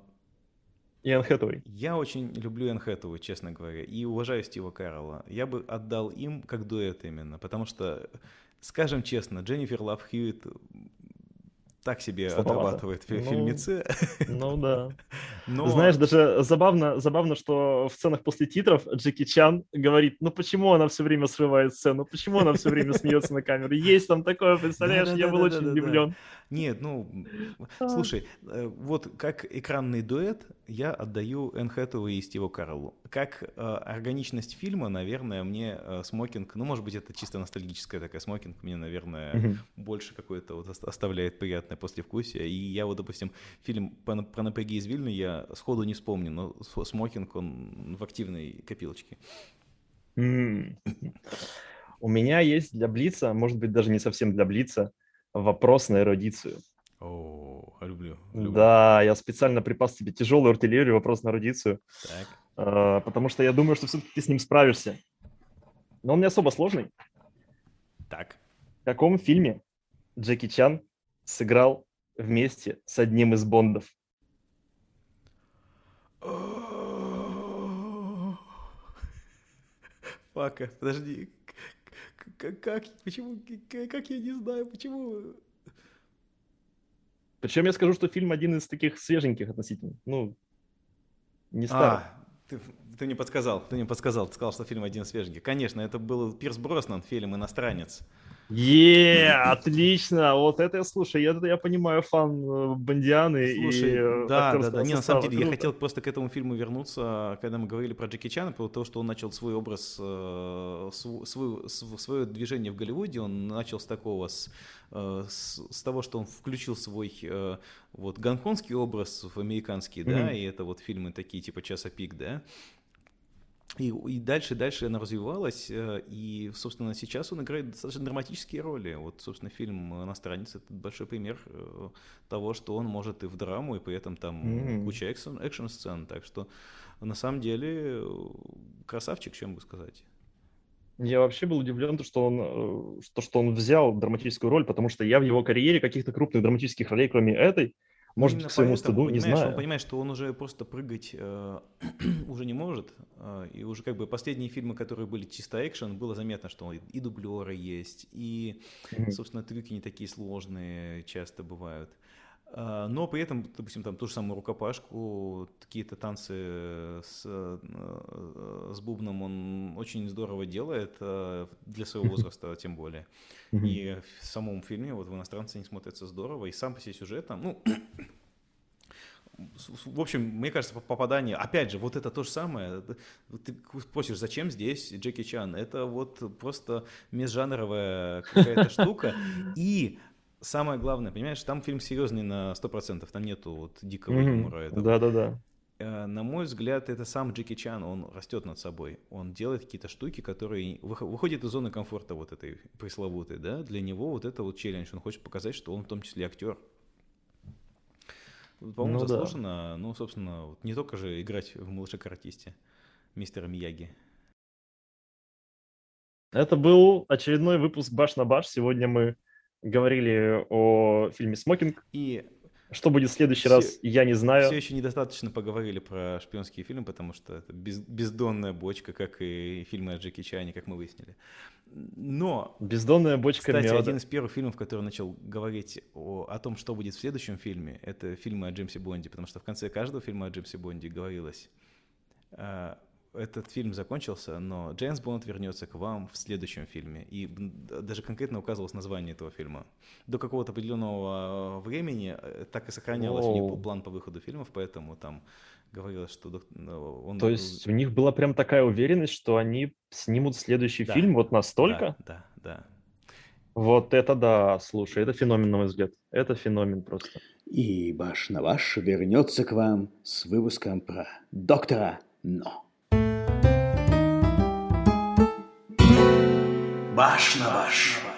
и Энн Хэтэуэй? Я очень люблю Энн Хэтэуэй, честно говоря, и уважаю Стива Каррелла. Я бы отдал им как дуэт именно, потому что, скажем честно, Дженнифер Лав Хьюитт так себе Слабовато. отрабатывает Ну, фильмеце, Ну да. но... Знаешь, даже забавно, забавно, что в сценах после титров Джеки Чан говорит, ну почему она все время срывает сцену, почему она все время смеется на камеру. Есть там такое, представляешь, я был очень удивлен. Нет, ну, слушай, э, вот как экранный дуэт я отдаю Энн Хэтэуэй и Стиву Кареллу. Как э, органичность фильма, наверное, мне э, смокинг, ну, может быть, это чисто ностальгическая такая смокинг, мне, наверное, больше какое-то вот ост- оставляет приятное послевкусие. И я вот, допустим, фильм про, про напряги из Вильны я сходу не вспомню, но смокинг, он в активной копилочке. У меня есть для Блица, может быть, даже не совсем для Блица, вопрос на эрудицию. О, люблю. люблю. Да, я специально припас тебе тяжелую артиллерию, вопрос на эрудицию, Так. а, потому что я думаю, что все-таки ты с ним справишься. Но он не особо сложный. Так. В каком фильме Джеки Чан сыграл вместе с одним из Бондов? Фака, подожди. Как, почему, как я не знаю, почему... Причем я скажу, что фильм один из таких свеженьких относительно. Ну, не старый. А, ты, ты мне подсказал, ты мне подсказал, ты сказал, что фильм один свеженький. Конечно, это был Пирс Броснан, фильм «Иностранец». Е, отлично! Вот это я слушай, я, это я понимаю фан э, Бондианы Слушай, и э, да, да, да, не, на самом деле, я хотел просто к этому фильму вернуться, когда мы говорили про Джеки Чана, про то, что он начал свой образ, э, св- свою- св- свое движение в Голливуде, он начал с такого, с, с, с того, что он включил свой вот гонконгский образ в американский, да, Мгм. и это вот фильмы такие типа «Часа пик», да, и, и дальше, дальше она развивалась, э, и, собственно, сейчас он играет достаточно драматические роли. Вот, собственно, фильм «Иностранец» — это большой пример э, того, что он может и в драму, и при этом там Мгм. куча экшн-сцен. Так что, на самом деле, э, красавчик, чем бы сказать. Я вообще был удивлен, то, что он, э, что, что он взял драматическую роль, потому что я в его карьере каких-то крупных драматических ролей, кроме этой, может, Именно к своему поэтому, стыду, не знаю. Он понимает, что он уже просто прыгать э, уже не может. э, и уже как бы последние фильмы, которые были чисто экшен, было заметно, что и, дублеры есть, и. Собственно, трюки не такие сложные часто бывают. Но при этом, допустим, там ту же самую рукопашку, какие-то танцы с, э, с бубном он очень здорово делает, э, для своего возраста тем более. И в самом фильме, вот в «Иностранце» не смотрится здорово, и сам по себе сюжет там, ну, в общем, мне кажется, по- попадание, опять же, вот это то же самое. Ты спросишь, зачем здесь Джеки Чан? Это вот просто межжанровая какая-то штука. И самое главное, понимаешь, там фильм серьезный на 100%, там нету вот дикого Мгм. юмора. Да-да-да. Э, На мой взгляд, это сам Джеки Чан, он растет над собой. Он делает какие-то штуки, которые вых- выходят из зоны комфорта вот этой пресловутой, да. Для него вот это вот челлендж. Он хочет показать, что он в том числе актер. По-моему, Ну да. заслуженно. Ну, собственно, вот не только же играть в «Малыше-каратисте» мистера Мияги. Это был очередной выпуск «Баш на баш». Сегодня мы говорили о фильме «Смокинг». И Что будет в следующий Всё- раз, я не знаю. все еще недостаточно поговорили про шпионские фильмы, потому что это без- бездонная бочка, как и фильмы о Джеки Чане, как мы выяснили. Но Бездонная бочка Кстати, меда. один из первых фильмов, который начал говорить о, о том, что будет в следующем фильме, это фильмы о Джеймсе Бонде, потому что в конце каждого фильма о Джеймсе Бонде говорилось, а, этот фильм закончился, но Джеймс Бонд вернется к вам в следующем фильме. И даже конкретно указывалось название этого фильма. До какого-то определенного э, времени э, так и сохранялось у них Оу. план по выходу фильмов, поэтому там говорилось, что ну, он... То есть у них была прям такая уверенность, что они снимут следующий Да. фильм вот настолько? Да, да, да. Вот это да, слушай, это феномен, на мой взгляд. Это феномен просто. И Баш на Ваш вернется к вам с выпуском про доктора Но. Баш на Ваш.